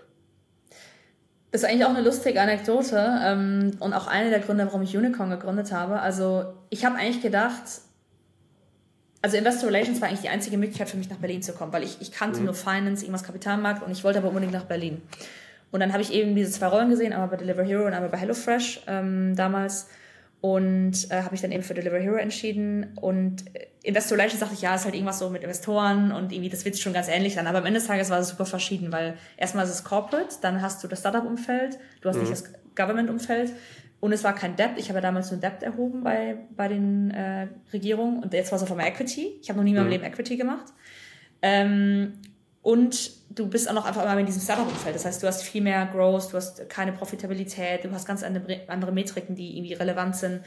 Das ist eigentlich auch eine lustige Anekdote ähm, und auch einer der Gründe, warum ich Unicorn gegründet habe. Also ich habe eigentlich gedacht, also Investor Relations war eigentlich die einzige Möglichkeit für mich nach Berlin zu kommen, weil ich, ich kannte mhm. nur Finance, irgendwas Kapitalmarkt und ich wollte aber unbedingt nach Berlin. Und dann habe ich eben diese zwei Rollen gesehen, einmal bei Deliver Hero und einmal bei HelloFresh ähm, damals und äh, habe ich dann eben für Deliver Hero entschieden. Und äh, Investor Relations dachte ich, ja, ist halt irgendwas so mit Investoren und irgendwie, das wird schon ganz ähnlich sein. Aber am Ende des Tages war es super verschieden, weil erstmal ist es Corporate, dann hast du das Startup-Umfeld, du hast mhm. nicht das Government-Umfeld und es war kein Debt. Ich habe ja damals nur Debt erhoben bei, bei den äh, Regierungen und jetzt war es auf einmal Equity. Ich habe noch nie in meinem mhm. Leben Equity gemacht. Ähm, und du bist auch noch einfach immer in diesem Startup-Umfeld. Das heißt, du hast viel mehr Growth, du hast keine Profitabilität, du hast ganz andere Metriken, die irgendwie relevant sind.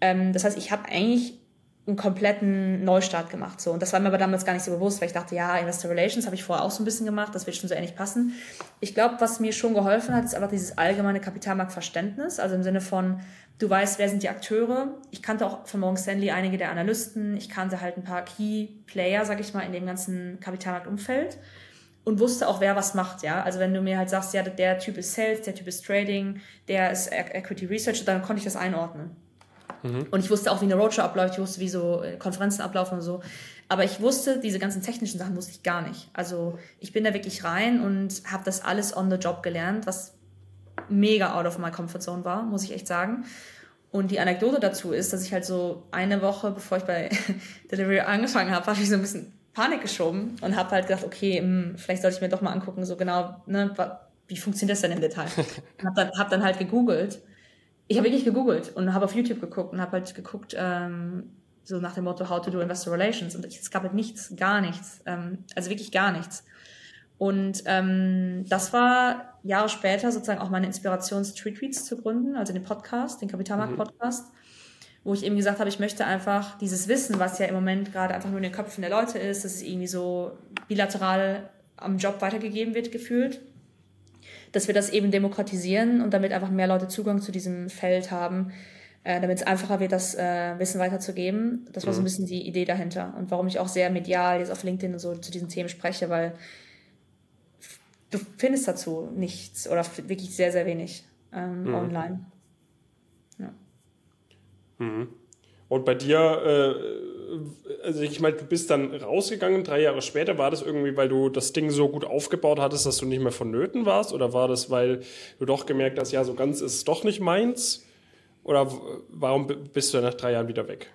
Ähm, das heißt, ich habe eigentlich einen kompletten Neustart gemacht. So. Und das war mir aber damals gar nicht so bewusst, weil ich dachte, ja, Investor Relations habe ich vorher auch so ein bisschen gemacht, das wird schon so ähnlich passen. Ich glaube, was mir schon geholfen hat, ist einfach dieses allgemeine Kapitalmarktverständnis, also im Sinne von, du weißt, wer sind die Akteure. Ich kannte auch von Morgan Stanley einige der Analysten, ich kannte halt ein paar Key Player, sag ich mal, in dem ganzen Kapitalmarktumfeld und wusste auch, wer was macht, ja. Also wenn du mir halt sagst, ja, der Typ ist Sales, der Typ ist Trading, der ist Equity Research, dann konnte ich das einordnen. Mhm. Und ich wusste auch, wie eine Roadshow abläuft, ich wusste, wie so äh, Konferenzen ablaufen und so. Aber ich wusste, diese ganzen technischen Sachen wusste ich gar nicht. Also ich bin da wirklich rein und habe das alles on the job gelernt, was mega out of my comfort zone war, muss ich echt sagen. Und die Anekdote dazu ist, dass ich halt so eine Woche, bevor ich bei [LAUGHS] Delivery angefangen habe, habe ich so ein bisschen Panik geschoben und habe halt gedacht, okay, mh, hm, vielleicht sollte ich mir doch mal angucken, so genau, ne, wie funktioniert das denn im Detail? [LAUGHS] habe dann, hab dann halt gegoogelt ich habe wirklich gegoogelt und habe auf YouTube geguckt und habe halt geguckt, ähm, so nach dem Motto How to do Investor Relations. Und es gab halt nichts, gar nichts. Ähm, also wirklich gar nichts. Und ähm, das war Jahre später sozusagen auch meine Inspiration, Street Tweets zu gründen, also den Podcast, den Kapitalmarkt-Podcast, mhm. Wo ich eben gesagt habe, ich möchte einfach dieses Wissen, was ja im Moment gerade einfach nur in den Köpfen der Leute ist, dass es irgendwie so bilateral am Job weitergegeben wird, gefühlt, dass wir das eben demokratisieren und damit einfach mehr Leute Zugang zu diesem Feld haben, äh, damit es einfacher wird, das äh, Wissen weiterzugeben. Das war so ein mhm. bisschen die Idee dahinter und warum ich auch sehr medial jetzt auf LinkedIn und so zu diesen Themen spreche, weil du findest dazu nichts oder wirklich sehr, sehr wenig ähm, mhm. online. Mhm. Und bei dir, äh, also ich meine, du bist dann rausgegangen, drei Jahre später. War das irgendwie, weil du das Ding so gut aufgebaut hattest, dass du nicht mehr vonnöten warst? Oder war das, weil du doch gemerkt hast, ja, so ganz ist es doch nicht meins? Oder warum bist du dann nach drei Jahren wieder weg?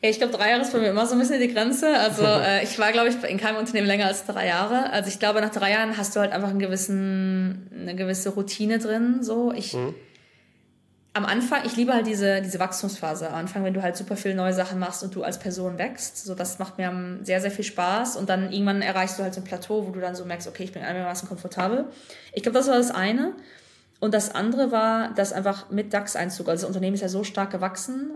Ja, ich glaube, drei Jahre ist bei mir immer so ein bisschen die Grenze. Also [LAUGHS] äh, ich war, glaube ich, in keinem Unternehmen länger als drei Jahre. Also ich glaube, nach drei Jahren hast du halt einfach einen gewissen, eine gewisse Routine drin. So, ich mhm am Anfang, ich liebe halt diese, diese Wachstumsphase. Am Anfang, wenn du halt super viele neue Sachen machst und du als Person wächst. So, das macht mir sehr, sehr viel Spaß. Und dann irgendwann erreichst du halt so ein Plateau, wo du dann so merkst, okay, ich bin einigermaßen komfortabel. Ich glaube, das war das eine. Und das andere war, dass einfach mit DAX-Einzug, also das Unternehmen ist ja so stark gewachsen,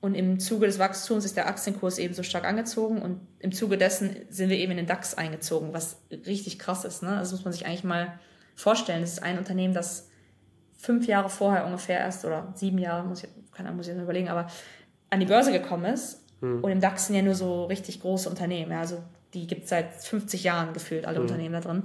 Und im Zuge des Wachstums ist der Aktienkurs eben so stark angezogen und im Zuge dessen sind wir eben in den DAX eingezogen, was richtig krass ist. Ne? Das muss man sich eigentlich mal vorstellen. Das ist ein Unternehmen, das fünf Jahre vorher ungefähr erst oder sieben Jahre, muss ich, keine Ahnung, muss ich jetzt überlegen, aber an die Börse gekommen ist. Hm. Und im DAX sind ja nur so richtig große Unternehmen. Ja, also die gibt es seit 50 Jahren gefühlt, alle hm. Unternehmen da drin.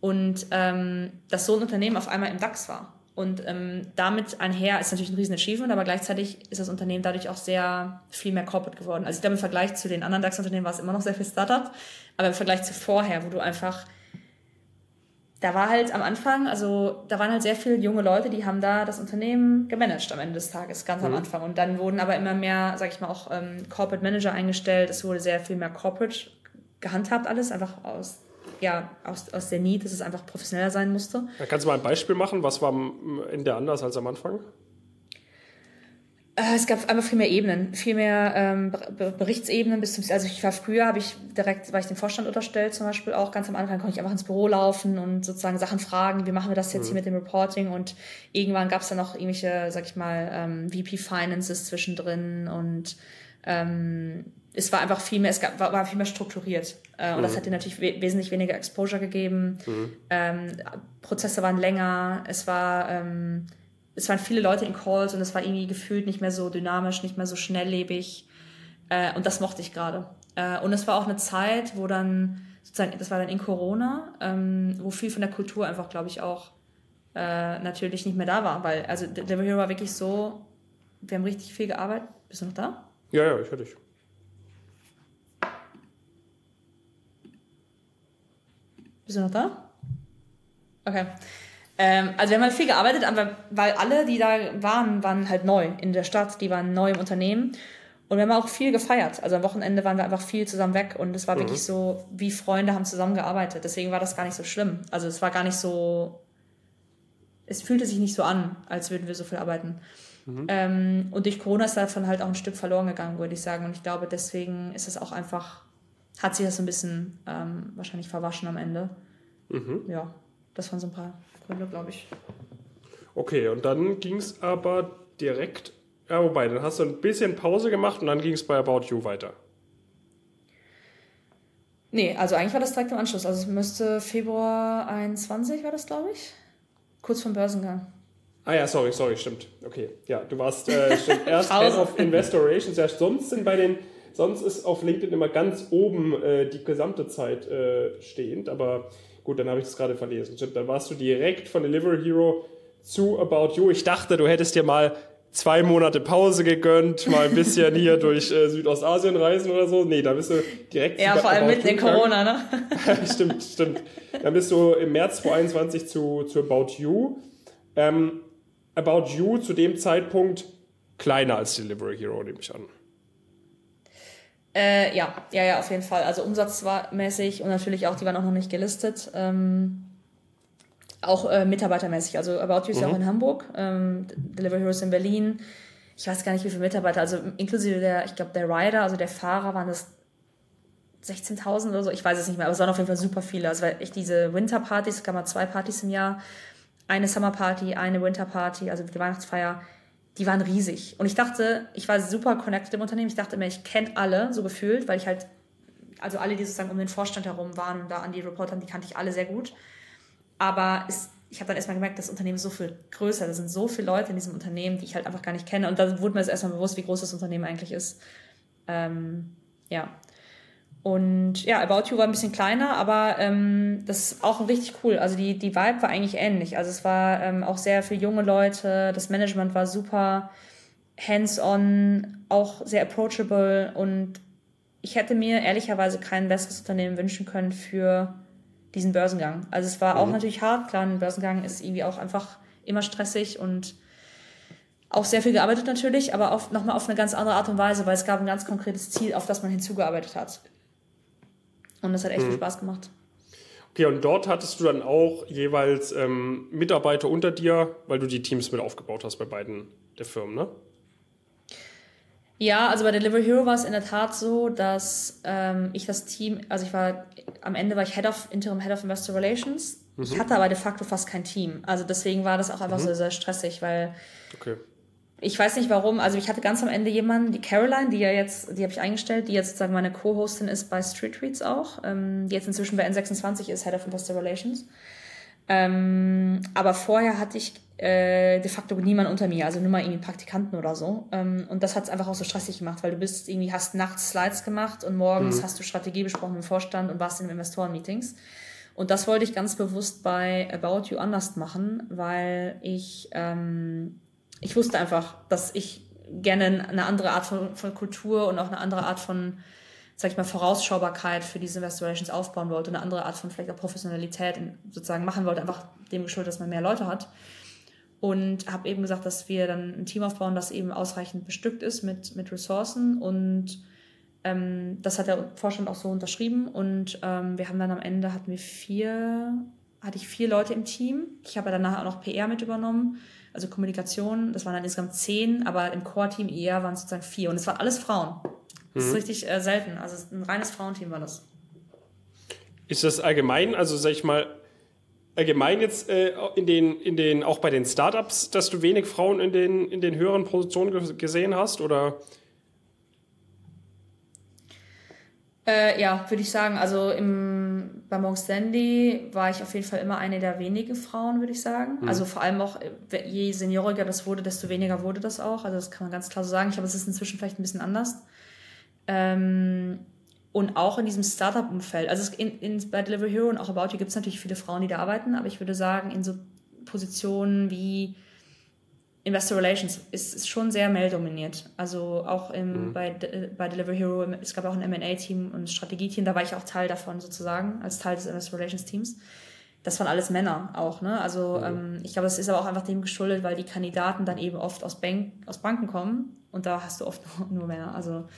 Und ähm, dass so ein Unternehmen auf einmal im DAX war. Und ähm, damit einher ist natürlich ein riesen Achievement, aber gleichzeitig ist das Unternehmen dadurch auch sehr viel mehr corporate geworden. Also ich glaube, im Vergleich zu den anderen DAX-Unternehmen war es immer noch sehr viel Startup, aber im Vergleich zu vorher, wo du einfach da war halt am Anfang, also da waren halt sehr viele junge Leute, die haben da das Unternehmen gemanagt am Ende des Tages, ganz mhm. am Anfang. Und dann wurden aber immer mehr, sag ich mal, auch ähm, Corporate Manager eingestellt. Es wurde sehr viel mehr Corporate gehandhabt alles, einfach aus, ja, aus, aus der Need, dass es einfach professioneller sein musste. Kannst du mal ein Beispiel machen? Was war in der anders als am Anfang? Äh, es gab einfach viel mehr Ebenen, viel mehr ähm, Berichtsebenen bis zum, also ich war früher, habe ich direkt, war ich dem Vorstand unterstellt zum Beispiel auch ganz am Anfang, konnte ich einfach ins Büro laufen und sozusagen Sachen fragen, wie machen wir das jetzt mhm. hier mit dem Reporting und irgendwann gab es dann noch irgendwelche, sag ich mal, ähm, VP Finances zwischendrin und ähm, es war einfach viel mehr, es gab, war, war viel mehr strukturiert äh, und mhm. das hat dir natürlich we wesentlich weniger Exposure gegeben. Mhm. Ähm, Prozesse waren länger, es war ähm, es waren viele Leute in Calls und es war irgendwie gefühlt nicht mehr so dynamisch, nicht mehr so schnelllebig. Äh, und das mochte ich gerade. Äh, und es war auch eine Zeit, wo dann, sozusagen, das war dann in Corona, ähm, wo viel von der Kultur einfach, glaube ich, auch äh, natürlich nicht mehr da war. Weil, also der Hero war wirklich so, wir haben richtig viel gearbeitet. Bist du noch da? Ja, ja, ich höre dich. Bist du noch da? Okay. Ähm, also wir haben halt viel gearbeitet, aber weil alle, die da waren, waren halt neu in der Stadt, die waren neu im Unternehmen. Und wir haben auch viel gefeiert. Also am Wochenende waren wir einfach viel zusammen weg und es war mhm. wirklich so, wie Freunde haben zusammengearbeitet. Deswegen war das gar nicht so schlimm. Also es war gar nicht so, es fühlte sich nicht so an, als würden wir so viel arbeiten. Mhm. Ähm, und durch Corona ist davon halt auch ein Stück verloren gegangen, würde ich sagen. Und ich glaube, deswegen ist es auch einfach, hat sich das so ein bisschen ähm, wahrscheinlich verwaschen am Ende. Mhm. Ja, das waren so ein paar Gründe, glaube ich. Okay, und dann ging es aber direkt, ja, wobei, dann hast du ein bisschen Pause gemacht und dann ging es bei About You weiter. Nee, also eigentlich war das direkt im Anschluss. Also es müsste Februar 21 war das, glaube ich. Kurz vom Börsengang. Ah ja, sorry, sorry, stimmt. Okay, ja, du warst äh, stimmt, [LAUGHS] erst Head of Investor Relations. Ja, sonst sind bei den, sonst ist auf LinkedIn immer ganz oben äh, die gesamte Zeit äh, stehend, aber Gut, dann habe ich das gerade verlesen. Stimmt, dann warst du direkt von Delivery Hero zu About You. Ich dachte, du hättest dir mal zwei Monate Pause gegönnt, mal ein bisschen hier [LAUGHS] durch äh, Südostasien reisen oder so. Nee, da bist du direkt Ja, vor allem mit in Corona, ne? [LAUGHS] stimmt, stimmt. Dann bist du im März 2021 zu, zu About You. Ähm, About You zu dem Zeitpunkt kleiner als Delivery Hero, nehme ich an. Äh, ja, ja, ja, auf jeden Fall. Also umsatzmäßig und natürlich auch, die waren auch noch nicht gelistet. Ähm, auch äh, mitarbeitermäßig. Also About You ist ja auch mhm. in Hamburg, ähm, Delivery Heroes in Berlin. Ich weiß gar nicht, wie viele Mitarbeiter, also inklusive der, ich glaube, der Rider, also der Fahrer, waren das 16.000 oder so. Ich weiß es nicht mehr, aber es waren auf jeden Fall super viele. Also echt diese Winterpartys, es gab mal zwei Partys im Jahr. Eine Summerparty, eine Winterparty, also die Weihnachtsfeier die waren riesig. Und ich dachte, ich war super connected im Unternehmen. Ich dachte mir, ich kenne alle so gefühlt, weil ich halt, also alle, die sozusagen um den Vorstand herum waren und da an die Reporter, die kannte ich alle sehr gut. Aber es, ich habe dann erstmal gemerkt, das Unternehmen ist so viel größer. Da sind so viele Leute in diesem Unternehmen, die ich halt einfach gar nicht kenne. Und da wurde mir das erstmal bewusst, wie groß das Unternehmen eigentlich ist. Ähm, ja. Und ja, About You war ein bisschen kleiner, aber ähm, das ist auch richtig cool. Also die, die Vibe war eigentlich ähnlich. Also es war ähm, auch sehr für junge Leute, das Management war super hands-on, auch sehr approachable und ich hätte mir ehrlicherweise kein besseres Unternehmen wünschen können für diesen Börsengang. Also es war mhm. auch natürlich hart, klar, ein Börsengang ist irgendwie auch einfach immer stressig und auch sehr viel gearbeitet natürlich, aber auf, nochmal auf eine ganz andere Art und Weise, weil es gab ein ganz konkretes Ziel, auf das man hinzugearbeitet hat. Und das hat echt mhm. viel Spaß gemacht. Okay, und dort hattest du dann auch jeweils ähm, Mitarbeiter unter dir, weil du die Teams mit aufgebaut hast bei beiden der Firmen, ne? Ja, also bei Delivery Hero war es in der Tat so, dass ähm, ich das Team, also ich war, am Ende war ich Head of, Interim Head of Investor Relations. Mhm. Ich hatte aber de facto fast kein Team. Also deswegen war das auch einfach mhm. so sehr stressig, weil okay. Ich weiß nicht warum, also ich hatte ganz am Ende jemanden, die Caroline, die ja jetzt, die habe ich eingestellt, die jetzt sozusagen meine Co-Hostin ist bei Street Tweets auch, ähm, die jetzt inzwischen bei N26 ist, Head of Investor Relations. Ähm, aber vorher hatte ich äh, de facto niemand unter mir, also nur mal irgendwie Praktikanten oder so. Ähm, und das hat es einfach auch so stressig gemacht, weil du bist irgendwie, hast nachts Slides gemacht und morgens mhm. hast du Strategie besprochen im Vorstand und warst in Investoren-Meetings. Und das wollte ich ganz bewusst bei About You anders machen, weil ich, ähm, ich wusste einfach, dass ich gerne eine andere Art von, von Kultur und auch eine andere Art von sag ich mal, Vorausschaubarkeit für diese Restorations aufbauen wollte, eine andere Art von vielleicht auch Professionalität sozusagen machen wollte, einfach dem geschuldet, dass man mehr Leute hat. Und habe eben gesagt, dass wir dann ein Team aufbauen, das eben ausreichend bestückt ist mit, mit Ressourcen. Und ähm, das hat der Vorstand auch so unterschrieben. Und ähm, wir haben dann am Ende hatten wir vier, hatte ich vier Leute im Team. Ich habe danach auch noch PR mit übernommen, also Kommunikation. Das waren dann insgesamt zehn, aber im Core-Team eher waren es sozusagen vier. Und es waren alles Frauen. Das mhm. ist richtig äh, selten. Also ein reines Frauenteam war das. Ist das allgemein, also sag ich mal, allgemein jetzt äh, in den, in den, auch bei den Startups, dass du wenig Frauen in den, in den höheren Positionen gesehen hast? Oder? Äh, ja, würde ich sagen. Also im, bei Morgan Stanley war ich auf jeden Fall immer eine der wenigen Frauen, würde ich sagen. Mhm. Also vor allem auch, äh, je senioriger das wurde, desto weniger wurde das auch. Also das kann man ganz klar so sagen. Ich glaube, es ist inzwischen vielleicht ein bisschen anders. Ähm, und auch in diesem Startup-Umfeld. Also in, in, bei Delivery Hero und auch About You gibt es natürlich viele Frauen, die da arbeiten, aber ich würde sagen, in so Positionen wie Investor Relations ist, ist schon sehr male-dominiert. Also auch im, mhm. bei, bei Delivery Hero, es gab auch ein M&A-Team und ein Strategie-Team, da war ich auch Teil davon sozusagen, als Teil des Investor Relations-Teams. Das waren alles Männer auch, ne? Also mhm. ähm, ich glaube, es ist aber auch einfach dem geschuldet, weil die Kandidaten dann eben oft aus, Bank, aus Banken kommen und da hast du oft [LAUGHS] nur, nur Männer. Also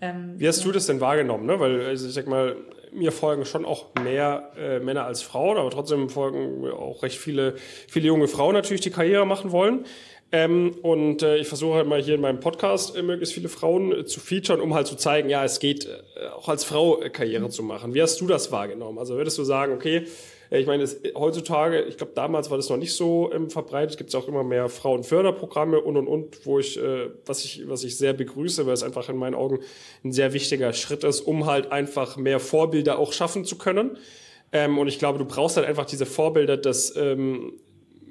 ähm, Wie hast ja. du das denn wahrgenommen? Ne? Weil also ich sag mal, mir folgen schon auch mehr äh, Männer als Frauen, aber trotzdem folgen auch recht viele, viele junge Frauen natürlich, die Karriere machen wollen. Ähm, und äh, ich versuche halt mal hier in meinem Podcast äh, möglichst viele Frauen äh, zu featuren, um halt zu zeigen, ja, es geht äh, auch als Frau äh, Karriere zu machen. Wie hast du das wahrgenommen? Also würdest du sagen, okay, ich meine, es, heutzutage, ich glaube, damals war das noch nicht so ähm, verbreitet, gibt es auch immer mehr Frauenförderprogramme und und und, wo ich, äh, was ich, was ich sehr begrüße, weil es einfach in meinen Augen ein sehr wichtiger Schritt ist, um halt einfach mehr Vorbilder auch schaffen zu können. Ähm, und ich glaube, du brauchst halt einfach diese Vorbilder, dass ähm,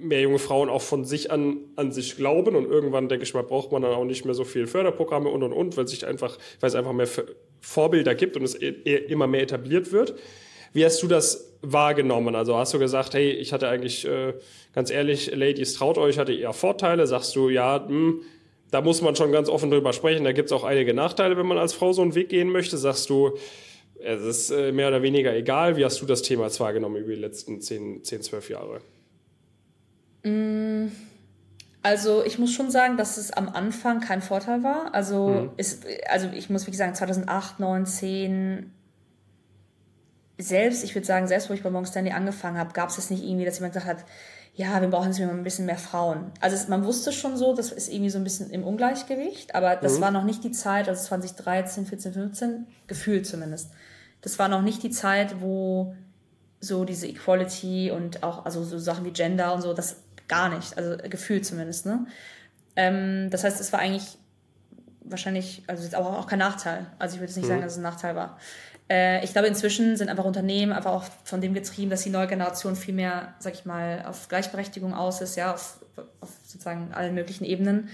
mehr junge Frauen auch von sich an, an sich glauben und irgendwann, denke ich mal, braucht man dann auch nicht mehr so viel Förderprogramme und und und, weil sich einfach, weil es einfach mehr Vorbilder gibt und es e-, e-, immer mehr etabliert wird. Wie hast du das wahrgenommen? Also hast du gesagt, hey, ich hatte eigentlich, äh, ganz ehrlich, Ladies, traut euch, hatte eher Vorteile. Sagst du, ja, mh, hm, da muss man schon ganz offen drüber sprechen. Da gibt es auch einige Nachteile, wenn man als Frau so einen Weg gehen möchte. Sagst du, es ist äh, mehr oder weniger egal. Wie hast du das Thema jetzt wahrgenommen über die letzten 10, 10 12 Jahre? Mm, also ich muss schon sagen, dass es am Anfang kein Vorteil war. Also, mhm. ist, also ich muss wirklich sagen, 2008, 2009, 10 selbst, ich würde sagen, selbst wo ich bei Morgan Stanley angefangen habe, gab es jetzt nicht irgendwie, dass jemand gesagt hat, ja, wir brauchen jetzt ein bisschen mehr Frauen. Also es, man wusste schon so, das ist irgendwie so ein bisschen im Ungleichgewicht, aber das mhm. war noch nicht die Zeit, also 2013, 14, 15, gefühlt zumindest. Das war noch nicht die Zeit, wo so diese Equality und auch also so Sachen wie Gender und so, das gar nicht, also gefühlt zumindest. Ne? Ähm, das heißt, es war eigentlich wahrscheinlich, also jetzt auch, auch kein Nachteil. Also ich würde jetzt nicht mhm. sagen, dass es ein Nachteil war. Äh, ich glaube, inzwischen sind einfach Unternehmen einfach auch von dem getrieben, dass die neue Generation viel mehr, sag ich mal, auf Gleichberechtigung aus ist, ja, auf, auf sozusagen allen möglichen Ebenen,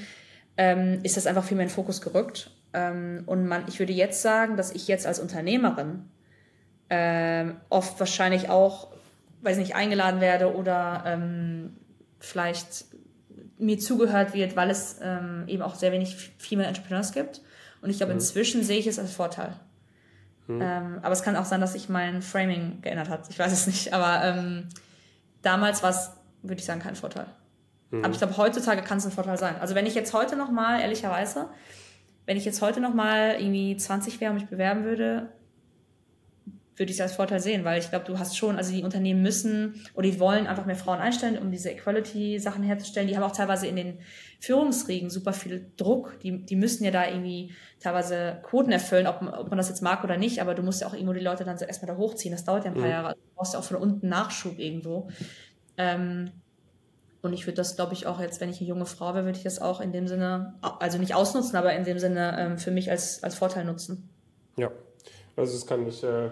ähm, ist das einfach viel mehr in den Fokus gerückt. Ähm, und man, ich würde jetzt sagen, dass ich jetzt als Unternehmerin ähm, oft wahrscheinlich auch, weiß nicht, eingeladen werde oder ähm, vielleicht mir zugehört wird, weil es ähm, eben auch sehr wenig Female Entrepreneurs gibt. Und ich glaube, mhm. inzwischen sehe ich es als Vorteil. Mhm. Ähm, aber es kann auch sein, dass sich mein Framing geändert hat. Ich weiß es nicht. Aber ähm, damals war es, würde ich sagen, kein Vorteil. Mhm. Aber ich glaube, heutzutage kann es ein Vorteil sein. Also wenn ich jetzt heute nochmal, ehrlicherweise, wenn ich jetzt heute nochmal irgendwie 20 wäre und mich bewerben würde, würde ich es als Vorteil sehen, weil ich glaube, du hast schon, also die Unternehmen müssen oder die wollen einfach mehr Frauen einstellen, um diese Equality-Sachen herzustellen. Die haben auch teilweise in den Führungsriegen super viel Druck. Die, die müssen ja da irgendwie teilweise Quoten erfüllen, ob, ob man das jetzt mag oder nicht, aber du musst ja auch irgendwo die Leute dann so erstmal da hochziehen. Das dauert ja ein paar mhm. Jahre. Du brauchst ja auch von unten Nachschub irgendwo. Ähm, Und ich würde das, glaube ich, auch jetzt, wenn ich eine junge Frau wäre, würde ich das auch in dem Sinne, also nicht ausnutzen, aber in dem Sinne ähm, für mich als, als Vorteil nutzen. Ja, also das kann ich, äh,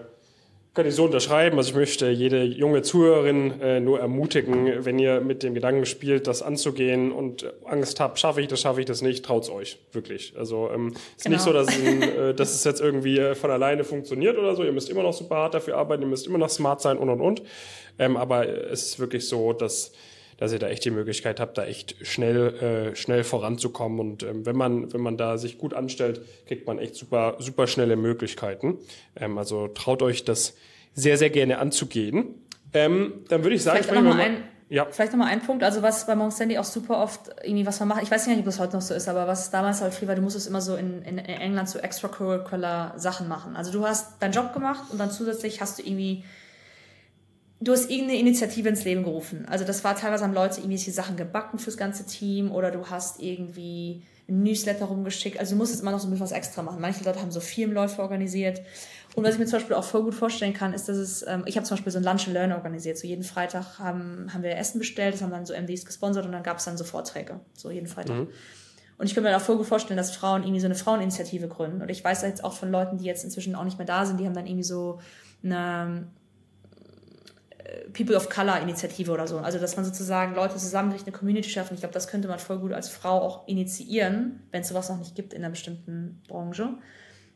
kann ich so unterschreiben. Also ich möchte jede junge Zuhörerin äh, nur ermutigen, wenn ihr mit dem Gedanken spielt, das anzugehen und Angst habt, schaffe ich das, schaffe ich das nicht, traut's euch, wirklich. Also ähm, ist genau. nicht so, dass, in, äh, dass es jetzt irgendwie äh, von alleine funktioniert oder so. Ihr müsst immer noch super hart dafür arbeiten, ihr müsst immer noch smart sein und und und. Ähm, aber es ist wirklich so, dass dass ihr da echt die Möglichkeit habt, da echt schnell, äh, schnell voranzukommen. Und ähm, wenn man, wenn man da sich gut anstellt, kriegt man echt super, super schnelle Möglichkeiten. Ähm, also traut euch das sehr, sehr gerne anzugehen. Ähm, dann würde ich sagen, vielleicht nochmal ein, ja. vielleicht noch mal ein Punkt, also was bei Morgan Stanley auch super oft irgendwie was man macht, ich weiß nicht, ob das heute noch so ist, aber was damals halt viel war, du musstest immer so in, in, in England so extracurricular Sachen machen. Also du hast deinen Job gemacht und dann zusätzlich hast du irgendwie du hast irgendeine Initiative ins Leben gerufen. Also das war teilweise haben Leute irgendwelche Sachen gebacken fürs ganze Team oder du hast irgendwie ein Newsletter rumgeschickt. Also du musstest immer noch so ein bisschen was extra machen. Manche Leute haben so Firmenläufe organisiert. Und was ich mir zum Beispiel auch voll gut vorstellen kann, ist, dass es, ähm, ich habe zum Beispiel so ein Lunch and Learn organisiert. So jeden Freitag haben, haben wir Essen bestellt, das haben dann so MDs gesponsert und dann gab es dann so Vorträge. So jeden Freitag. Mhm. Und ich könnte mir auch voll gut vorstellen, dass Frauen irgendwie so eine Fraueninitiative gründen. Und ich weiß jetzt auch von Leuten, die jetzt inzwischen auch nicht mehr da sind, die haben dann irgendwie so eine People of Color Initiative oder so. Also, dass man sozusagen Leute zusammen durch eine Community schafft. Ich glaube, das könnte man voll gut als Frau auch initiieren, wenn es sowas noch nicht gibt in einer bestimmten Branche.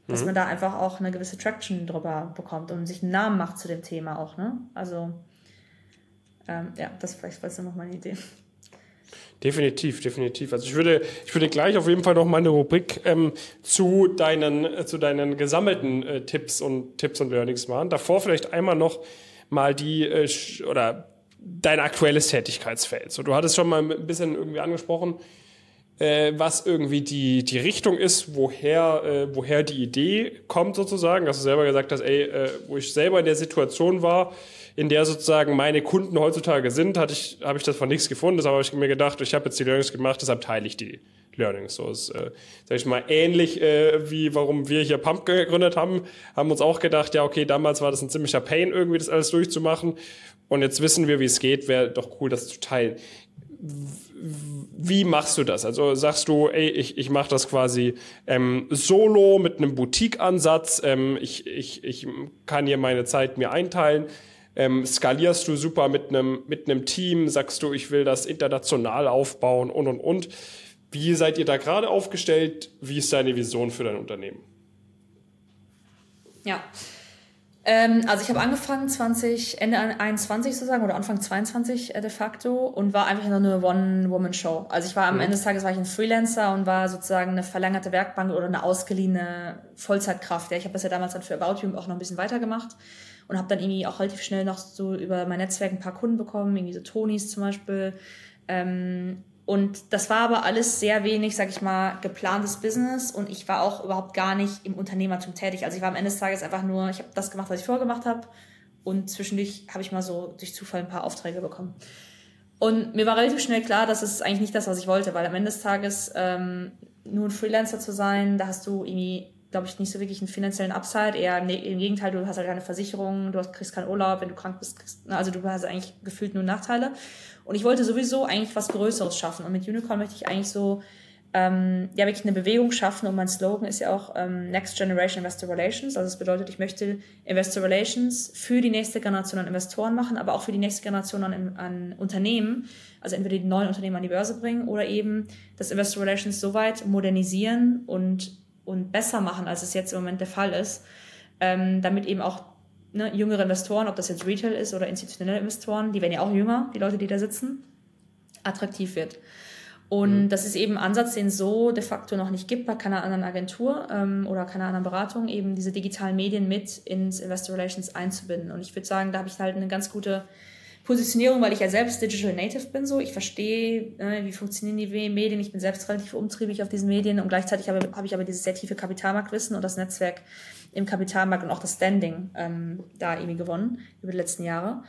Dass mhm. man da einfach auch eine gewisse Traction drüber bekommt und sich einen Namen macht zu dem Thema auch, ne? Also, ähm, ja, das vielleicht war noch meine Idee. Definitiv, definitiv. Also ich würde, ich würde gleich auf jeden Fall noch mal eine Rubrik ähm, zu deinen, äh, zu deinen gesammelten äh, Tipps und Tipps und Learnings machen. Davor vielleicht einmal noch mal die äh, oder dein aktuelles Tätigkeitsfeld. So, du hattest schon mal ein bisschen irgendwie angesprochen, äh, was irgendwie die, die Richtung ist, woher, äh, woher die Idee kommt sozusagen. Dass du selber gesagt hast, ey, äh, wo ich selber in der Situation war, in der sozusagen meine Kunden heutzutage sind, hatte ich, habe ich das von nichts gefunden. Deshalb habe ich mir gedacht, ich habe jetzt die Learnings gemacht, deshalb teile ich die Learnings. So ist, äh, sag ich mal, ähnlich äh, wie warum wir hier Pump gegründet haben, haben uns auch gedacht, ja, okay, damals war das ein ziemlicher Pain, irgendwie das alles durchzumachen. Und jetzt wissen wir, wie es geht, wäre doch cool, das zu teilen. Wie machst du das? Also sagst du, ey, ich, ich mache das quasi ähm, solo mit einem Boutique-Ansatz, ähm, ich, ich, ich kann hier meine Zeit mir einteilen. Ähm, skalierst du super mit einem mit einem Team, sagst du, ich will das international aufbauen und und und. Wie seid ihr da gerade aufgestellt? Wie ist deine Vision für dein Unternehmen? Ja. Ähm, also ich habe angefangen 20, Ende 21 sozusagen oder Anfang 22 äh, de facto und war einfach nur eine One-Woman-Show. Also ich war am mhm. Ende des Tages war ich ein Freelancer und war sozusagen eine verlängerte Werkbank oder eine ausgeliehene Vollzeitkraft. Ja, ich habe das ja damals dann für About You auch noch ein bisschen weitergemacht und habe dann irgendwie auch relativ schnell noch so über mein Netzwerk ein paar Kunden bekommen, irgendwie so Tonys zum Beispiel. Ähm, und das war aber alles sehr wenig, sag ich mal, geplantes Business und ich war auch überhaupt gar nicht im Unternehmertum tätig. Also ich war am Ende des Tages einfach nur, ich habe das gemacht, was ich vorgemacht habe und zwischendurch habe ich mal so durch Zufall ein paar Aufträge bekommen. Und mir war relativ schnell klar, dass es eigentlich nicht das, was ich wollte, weil am Ende des Tages ähm, nur ein Freelancer zu sein, da hast du irgendwie glaube ich, nicht so wirklich einen finanziellen Upside. Eher ne, im Gegenteil, du hast halt keine Versicherung, du kriegst keinen Urlaub, wenn du krank bist, kriegst, also du hast eigentlich gefühlt nur Nachteile. Und ich wollte sowieso eigentlich was Größeres schaffen. Und mit Unicorn möchte ich eigentlich so, ähm, ja, wirklich eine Bewegung schaffen. Und mein Slogan ist ja auch ähm, Next Generation Investor Relations. Also das bedeutet, ich möchte Investor Relations für die nächste Generation an Investoren machen, aber auch für die nächste Generation an, an Unternehmen. Also entweder die neuen Unternehmen an die Börse bringen oder eben das Investor Relations so weit modernisieren und und besser machen, als es jetzt im Moment der Fall ist, ähm, damit eben auch ne, jüngere Investoren, ob das jetzt Retail ist oder institutionelle Investoren, die werden ja auch jünger, die Leute, die da sitzen, attraktiv wird. Und mhm. das ist eben ein Ansatz, den es so de facto noch nicht gibt bei keiner anderen Agentur ähm, oder keiner anderen Beratung, eben diese digitalen Medien mit ins Investor Relations einzubinden. Und ich würde sagen, da habe ich halt eine ganz gute Positionierung, weil ich ja selbst Digital Native bin, so. Ich verstehe, äh, wie funktionieren die Medien. Ich bin selbst relativ umtriebig auf diesen Medien und gleichzeitig habe, habe ich aber dieses sehr tiefe Kapitalmarktwissen und das Netzwerk im Kapitalmarkt und auch das Standing ähm, da irgendwie gewonnen über die letzten Jahre.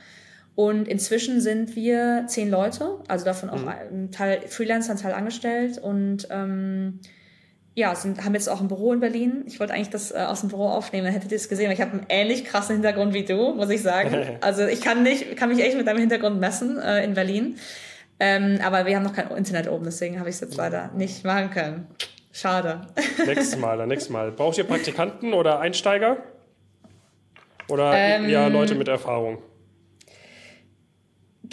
Und inzwischen sind wir zehn Leute, also davon auch mhm. ein Teil Freelancer, ein Teil angestellt und ähm, ja, sind, haben jetzt auch ein Büro in Berlin. Ich wollte eigentlich das äh, aus dem Büro aufnehmen, dann hättet ihr es gesehen. Ich habe einen ähnlich krassen Hintergrund wie du, muss ich sagen. [LAUGHS] Also ich kann nicht, kann mich echt mit deinem Hintergrund messen äh, in Berlin. Ähm, aber wir haben noch kein Internet oben, deswegen habe ich es jetzt leider nicht machen können. Schade. [LAUGHS] Nächstes Mal, dann nächstes Mal. Braucht ihr Praktikanten oder Einsteiger? Oder ähm, ja, Leute mit Erfahrung?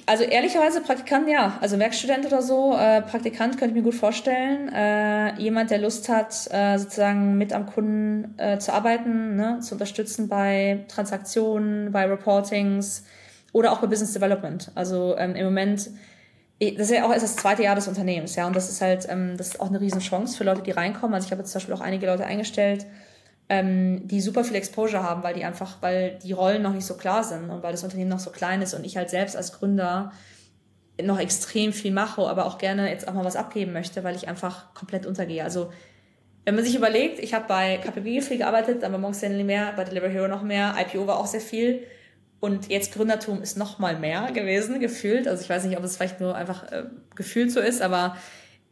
Also ehrlicherweise Praktikant ja, also Werkstudent oder so, äh, Praktikant könnte ich mir gut vorstellen. Äh, jemand, der Lust hat, äh, sozusagen mit am Kunden äh, zu arbeiten, ne, zu unterstützen bei Transaktionen, bei Reportings oder auch bei Business Development. Also ähm, im Moment, das ist ja auch erst das zweite Jahr des Unternehmens, ja, und das ist halt, ähm, das ist auch eine Riesenchance für Leute, die reinkommen. Also ich habe jetzt zum Beispiel auch einige Leute eingestellt, ähm, die super viel Exposure haben, weil die einfach, weil die Rollen noch nicht so klar sind und weil das Unternehmen noch so klein ist und ich halt selbst als Gründer noch extrem viel mache, aber auch gerne jetzt auch mal was abgeben möchte, weil ich einfach komplett untergehe. Also wenn man sich überlegt, ich habe bei KPG viel gearbeitet, dann bei Monk Stanley mehr, bei Deliver Hero noch mehr, IPO war auch sehr viel und jetzt Gründertum ist noch mal mehr gewesen, gefühlt. Also ich weiß nicht, ob es vielleicht nur einfach äh, gefühlt so ist, aber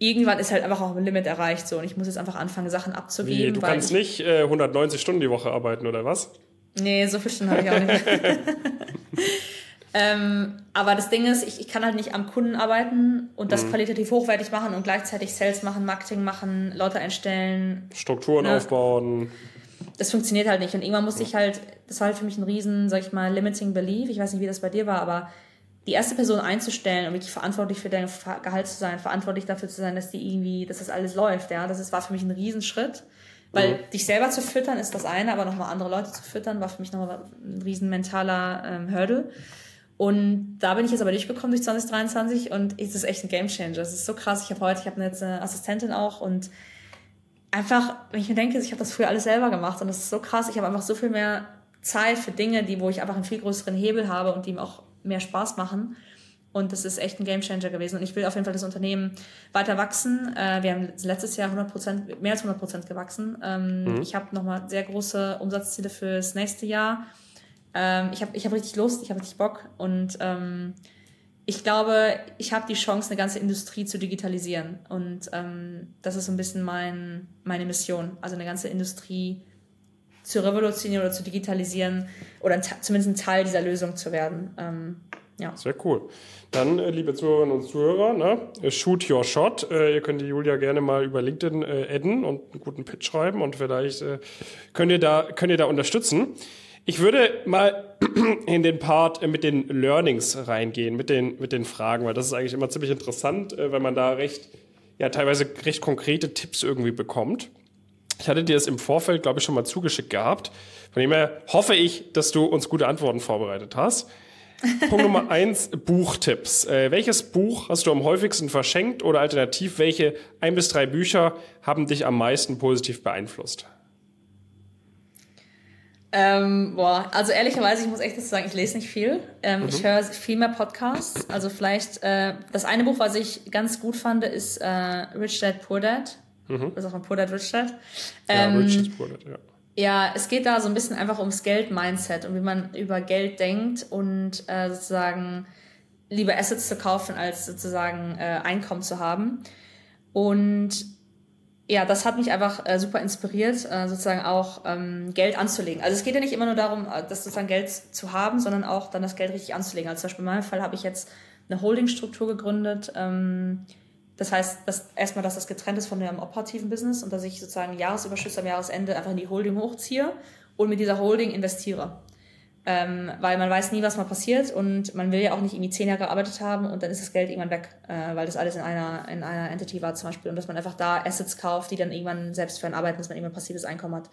irgendwann ist halt einfach auch ein Limit erreicht so und ich muss jetzt einfach anfangen, Sachen abzugeben. Wie, du kannst nicht äh, 190 Stunden die Woche arbeiten, oder was? Nee, so viele Stunden habe ich auch nicht. [LAUGHS] ähm, aber das Ding ist, ich, ich kann halt nicht am Kunden arbeiten und das mhm. qualitativ hochwertig machen und gleichzeitig Sales machen, Marketing machen, Leute einstellen. Strukturen ne? aufbauen. Das funktioniert halt nicht. Und irgendwann musste ich halt, das war halt für mich ein riesen, sag ich mal, limiting belief. Ich weiß nicht, wie das bei dir war, aber die erste Person einzustellen und wirklich verantwortlich für dein Gehalt zu sein, verantwortlich dafür zu sein, dass die irgendwie, dass das alles läuft, ja, das ist, war für mich ein Riesenschritt. Weil mhm. dich selber zu füttern ist das eine, aber nochmal andere Leute zu füttern, war für mich nochmal ein riesen mentaler ähm, Hurdle. Und da bin ich jetzt aber durchgekommen durch 2023 und es ist echt ein Gamechanger. Es ist so krass. Ich habe heute, ich habe jetzt eine Assistentin auch und einfach, wenn ich mir denke, ich habe das früher alles selber gemacht und das ist so krass. Ich habe einfach so viel mehr Zeit für Dinge, die, wo ich einfach einen viel größeren Hebel habe und die mir auch mehr Spaß machen. Und das ist echt ein Gamechanger gewesen. Und ich will auf jeden Fall das Unternehmen weiter wachsen. Äh, wir haben letztes Jahr 100 mehr als 100 Prozent gewachsen. Ähm, mhm. Ich habe nochmal sehr große Umsatzziele fürs nächste Jahr. Ähm, ich habe ich hab richtig Lust, ich habe richtig Bock. Und ähm, ich glaube, ich habe die Chance, eine ganze Industrie zu digitalisieren. Und das ist so ein bisschen mein, meine Mission. Also eine ganze Industrie zu revolutionieren oder zu digitalisieren oder zumindest ein Teil dieser Lösung zu werden. Ähm, ja. Sehr cool. Dann, äh, liebe Zuhörerinnen und Zuhörer, ne, shoot your shot. Äh, ihr könnt die Julia gerne mal über LinkedIn äh, adden und einen guten Pitch schreiben und vielleicht äh, könnt, ihr da, könnt ihr da unterstützen. Ich würde mal [CLEARS THROAT] in den Part äh, mit den Learnings reingehen, mit den, mit den Fragen, weil das ist eigentlich immer ziemlich interessant, äh, weil man da recht, ja, teilweise recht konkrete Tipps irgendwie bekommt. Ich hatte dir das im Vorfeld, glaube ich, schon mal zugeschickt gehabt. Von dem her hoffe ich, dass du uns gute Antworten vorbereitet hast. [LAUGHS] Punkt Nummer eins, Buchtipps. Äh, welches Buch hast du am häufigsten verschenkt oder alternativ, welche ein bis drei Bücher haben dich am meisten positiv beeinflusst? Ähm, boah, also ehrlicherweise, ich muss echt sagen, ich lese nicht viel. Ähm, mhm. Ich höre viel mehr Podcasts. Also vielleicht, äh, das eine Buch, was ich ganz gut fand, ist äh, Rich Dad Poor Dad. Mhm. Das ist auch von Podat Rich Dad. Ähm, ja, Rich Dad, ja. Ja, es geht da so ein bisschen einfach ums Geld-Mindset und wie man über Geld denkt und äh, sozusagen lieber Assets zu kaufen, als sozusagen äh, Einkommen zu haben. Und ja, das hat mich einfach äh, super inspiriert, äh, sozusagen auch ähm, Geld anzulegen. Also es geht ja nicht immer nur darum, äh, das sozusagen Geld zu haben, sondern auch dann das Geld richtig anzulegen. Also zum Beispiel in meinem Fall habe ich jetzt eine Holdingstruktur gegründet, ähm, das heißt, dass erstmal, dass das getrennt ist von dem operativen Business und dass ich sozusagen Jahresüberschüsse am Jahresende einfach in die Holding hochziehe und mit dieser Holding investiere. Ähm, weil man weiß nie, was mal passiert und man will ja auch nicht irgendwie zehn Jahre gearbeitet haben und dann ist das Geld irgendwann weg, äh, weil das alles in einer, in einer Entity war zum Beispiel und dass man einfach da Assets kauft, die dann irgendwann selbst für einen arbeiten, dass man irgendwann passives Einkommen hat.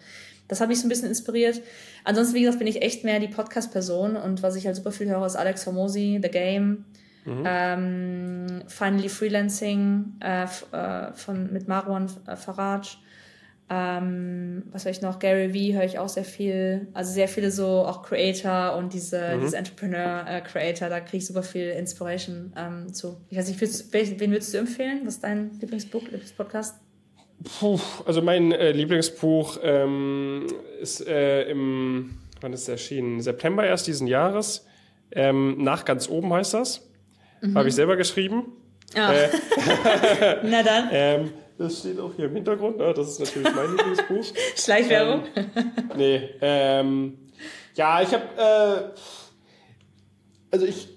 Das hat mich so ein bisschen inspiriert. Ansonsten, wie gesagt, bin ich echt mehr die Podcast-Person und was ich halt super viel höre, ist Alex Formosi, The Game, Mhm. Ähm, Finally Freelancing äh, äh, von, mit Marwan äh, Faraj. Ähm, was höre ich noch? Gary Vee höre ich auch sehr viel. Also sehr viele so auch Creator und diese, mhm. diese Entrepreneur-Creator, äh, da kriege ich super viel Inspiration ähm, zu. Ich weiß nicht, willst, wen würdest du empfehlen? Was ist dein Lieblingsbuch, Lieblingspodcast? Puh, also mein äh, Lieblingsbuch ähm, ist äh, im, wann ist es erschienen? September erst diesen Jahres. Ähm, nach ganz oben heißt das. Mhm. Habe ich selber geschrieben. Ah. Äh, [LAUGHS] Na dann. Ähm, das steht auch hier im Hintergrund. Ne? Das ist natürlich mein Lieblingsbuch. [LAUGHS] Schleichwerbung? Ähm, nee. Ähm, ja, ich habe. Äh, also ich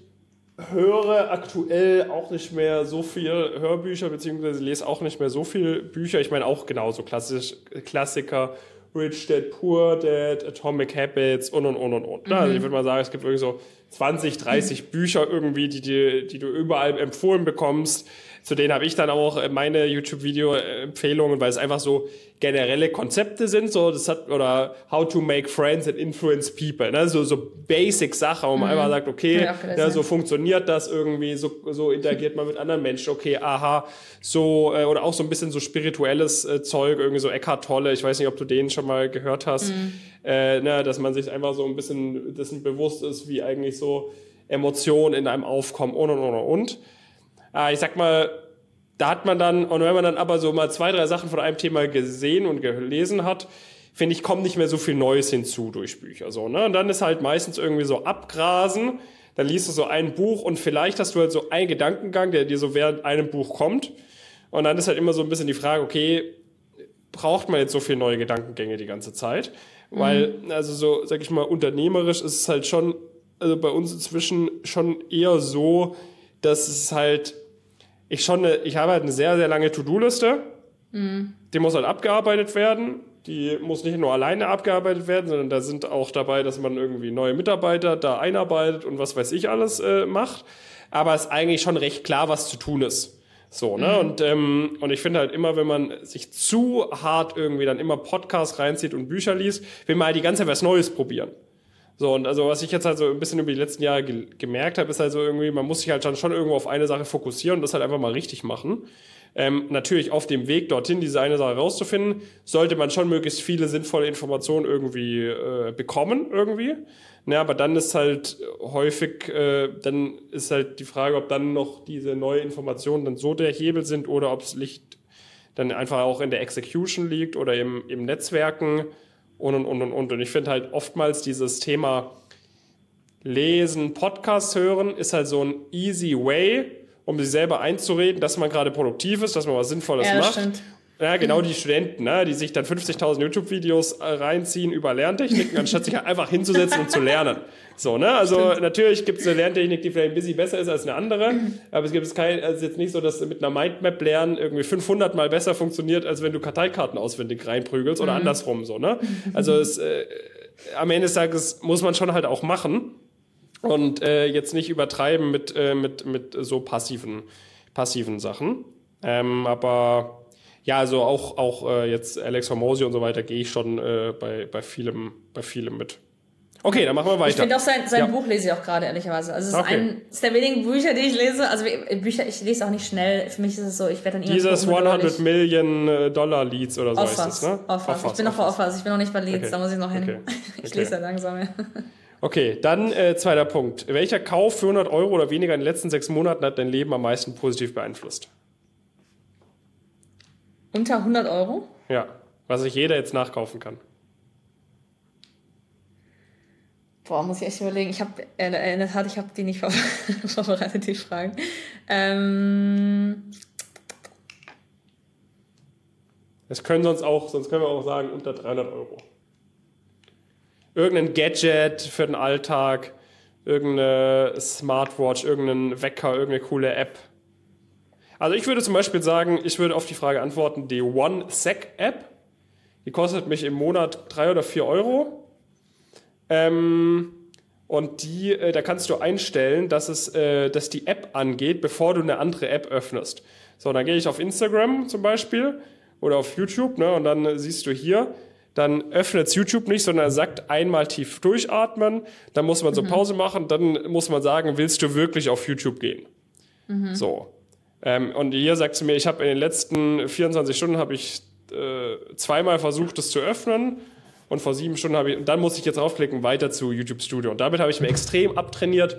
höre aktuell auch nicht mehr so viel Hörbücher, beziehungsweise lese auch nicht mehr so viel Bücher. Ich meine auch genauso klassisch, Klassiker, Rich Dad, Poor Dad, Atomic Habits und und und und und. Mhm. Also ich würde mal sagen, es gibt wirklich so 20, 30 mhm. Bücher irgendwie, die, die, die du überall empfohlen bekommst zu denen habe ich dann auch äh, meine YouTube-Video-Empfehlungen, weil es einfach so generelle Konzepte sind, so das hat oder How to make friends and influence people, ne? so so Basic Sache, wo man mhm. einfach sagt, okay, ja, so funktioniert das irgendwie, so so interagiert man mit anderen Menschen, okay, aha, so äh, oder auch so ein bisschen so spirituelles äh, Zeug, irgendwie so Eckhart Tolle, ich weiß nicht, ob du den schon mal gehört hast, mhm. äh, ne, dass man sich einfach so ein bisschen dessen bewusst ist, wie eigentlich so Emotionen in einem aufkommen und und und und äh, ich sag mal, da hat man dann, und wenn man dann aber so mal zwei, drei Sachen von einem Thema gesehen und gelesen hat, finde ich, kommt nicht mehr so viel Neues hinzu durch Bücher. So, ne? Und dann ist halt meistens irgendwie so abgrasen, dann liest du so ein Buch und vielleicht hast du halt so einen Gedankengang, der dir so während einem Buch kommt. Und dann ist halt immer so ein bisschen die Frage, okay, braucht man jetzt so viele neue Gedankengänge die ganze Zeit? Weil, mhm. also so, sag ich mal, unternehmerisch ist es halt schon, also bei uns inzwischen schon eher so, dass es halt ich schon eine, ich habe halt eine sehr, sehr lange To-Do-Liste. Mhm. Die muss halt abgearbeitet werden. Die muss nicht nur alleine abgearbeitet werden, sondern da sind auch dabei, dass man irgendwie neue Mitarbeiter da einarbeitet und was weiß ich alles äh, macht. Aber es ist eigentlich schon recht klar, was zu tun ist. So, ne? Mhm. Und, ähm, und ich finde halt immer, wenn man sich zu hart irgendwie dann immer Podcasts reinzieht und Bücher liest, will man halt die ganze Zeit was Neues probieren. So, und also was ich jetzt halt so ein bisschen über die letzten Jahre ge gemerkt habe, ist halt so irgendwie, man muss sich halt schon irgendwo auf eine Sache fokussieren und das halt einfach mal richtig machen. Ähm, natürlich auf dem Weg dorthin, diese eine Sache rauszufinden, sollte man schon möglichst viele sinnvolle Informationen irgendwie äh, bekommen, irgendwie. Ja, aber dann ist halt häufig, äh, dann ist halt die Frage, ob dann noch diese neue Informationen dann so der Hebel sind oder ob es Licht dann einfach auch in der Execution liegt oder im, im Netzwerken und und und und und. Und ich finde halt oftmals dieses Thema Lesen, Podcast hören ist halt so ein easy way, um sich selber einzureden, dass man gerade produktiv ist, dass man was Sinnvolles ja, macht. Stimmt. Ja, genau die Studenten, ne, die sich dann 50.000 YouTube-Videos äh, reinziehen über Lerntechniken, anstatt sich einfach hinzusetzen und zu lernen. So, ne? Also Stimmt. natürlich gibt es eine Lerntechnik, die vielleicht ein bisschen besser ist als eine andere, aber es gibt es kein, also jetzt nicht so, dass mit einer Mindmap lernen irgendwie 500 mal besser funktioniert, als wenn du Karteikarten auswendig reinprügelst oder mhm. andersrum so, ne? [LAUGHS] Also es, äh, am Ende des Tages muss man schon halt auch machen und äh, jetzt nicht übertreiben mit, äh, mit, mit so passiven, passiven Sachen. Ähm, aber ja, also auch, auch äh, jetzt Alex Hormosi und so weiter gehe ich schon äh, bei, bei, vielem, bei vielem mit. Okay, dann machen wir weiter. Ich finde auch sein, sein ja. Buch lese ich auch gerade, ehrlicherweise. Also es ist okay. ein ist der wenigen Bücher, die ich lese. Also Bücher, ich lese auch nicht schnell. Für mich ist es so, ich werde dann Dieses 100 Million äh, Dollar Leads oder so Offers. ist das, ne? Offers. Offers. Ich bin noch bei Offers, ich bin noch nicht bei Leads, okay. da muss ich noch hin. Okay. [LAUGHS] Ich lese ja langsam, ja. Okay, dann äh, zweiter Punkt. Welcher Kauf für 100 Euro oder weniger in den letzten sechs Monaten hat dein Leben am meisten positiv beeinflusst? Unter 100 Euro? Ja, was sich jeder jetzt nachkaufen kann. Boah, muss ich echt überlegen. Ich habe äh, in der Tat, ich habe die nicht [LAUGHS] vorbereitet, die Fragen. Ähm das können sonst auch, sonst können wir auch sagen unter 300 Euro. Irgendein Gadget für den Alltag, irgendeine Smartwatch, irgendein Wecker, irgendeine coole App. Also ich würde zum Beispiel sagen, ich würde auf die Frage antworten, die One-Sec-App. Die kostet mich im Monat drei oder vier Euro. Ähm, und die, äh, da kannst du einstellen, dass, es, äh, dass die App angeht, bevor du eine andere App öffnest. So, dann gehe ich auf Instagram zum Beispiel oder auf YouTube ne, und dann siehst du hier, dann öffnet YouTube nicht, sondern er sagt einmal tief durchatmen, dann muss man so mhm. Pause machen, dann muss man sagen, willst du wirklich auf YouTube gehen? Mhm. So. Ähm, und hier sagt sie mir, ich habe in den letzten 24 Stunden habe ich äh, zweimal versucht, das zu öffnen. Und vor sieben Stunden habe ich, und dann muss ich jetzt draufklicken, weiter zu YouTube Studio. Und damit habe ich mir extrem abtrainiert,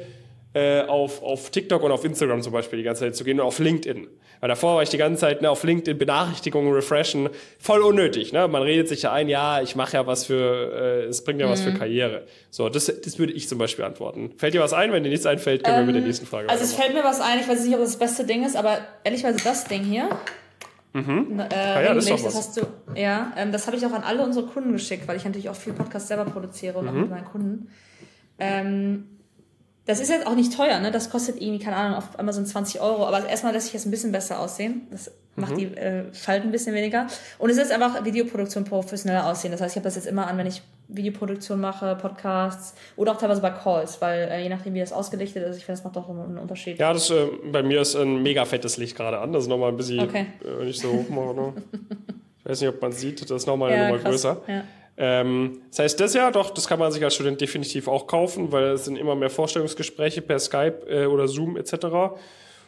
äh, auf, auf TikTok und auf Instagram zum Beispiel die ganze Zeit zu gehen und auf LinkedIn. Weil davor war ich die ganze Zeit ne, auf LinkedIn Benachrichtigungen refreshen, voll unnötig. Ne? Man redet sich ja ein, ja, ich mache ja was für, äh, es bringt ja mhm. was für mhm. Karriere. So, das, das würde ich zum Beispiel antworten. Fällt dir was ein? Wenn dir nichts einfällt, können ähm, wir mit der ähm, nächsten Frage Also es fällt mir was ein, ich weiß nicht, ob das das beste Ding ist, aber ehrlicherweise das Ding hier, Mhm. Äh, ah ja, das, das hast du, ja, ähm, das habe ich auch an alle unsere Kunden geschickt, weil ich natürlich auch viel Podcast selber produziere und mhm. auch mit meinen Kunden. Ähm, Das ist jetzt auch nicht teuer, ne? Das kostet irgendwie, keine Ahnung, auf Amazon 20 Euro. Aber erstmal lässt sich das ein bisschen besser aussehen. Das macht die äh, Falten ein bisschen weniger. Und es ist einfach Videoproduktion professioneller aussehen. Das heißt, ich habe das jetzt immer an, wenn ich Videoproduktion mache, Podcasts oder auch teilweise bei Calls, weil äh, je nachdem, wie das ausgelichtet ist, ich finde, das macht doch einen Unterschied. Ja, das, äh, bei mir ist ein mega fettes Licht gerade an. Das ist nochmal ein bisschen, Okay. äh, wenn ich so hoch mache. Ne? [LAUGHS] Ich weiß nicht, ob man sieht, das ist nochmal eine Ja, Nummer größer. Ja. Ähm, das heißt, das ja, doch, das kann man sich als Student definitiv auch kaufen, weil es sind immer mehr Vorstellungsgespräche per Skype äh, oder Zoom etc.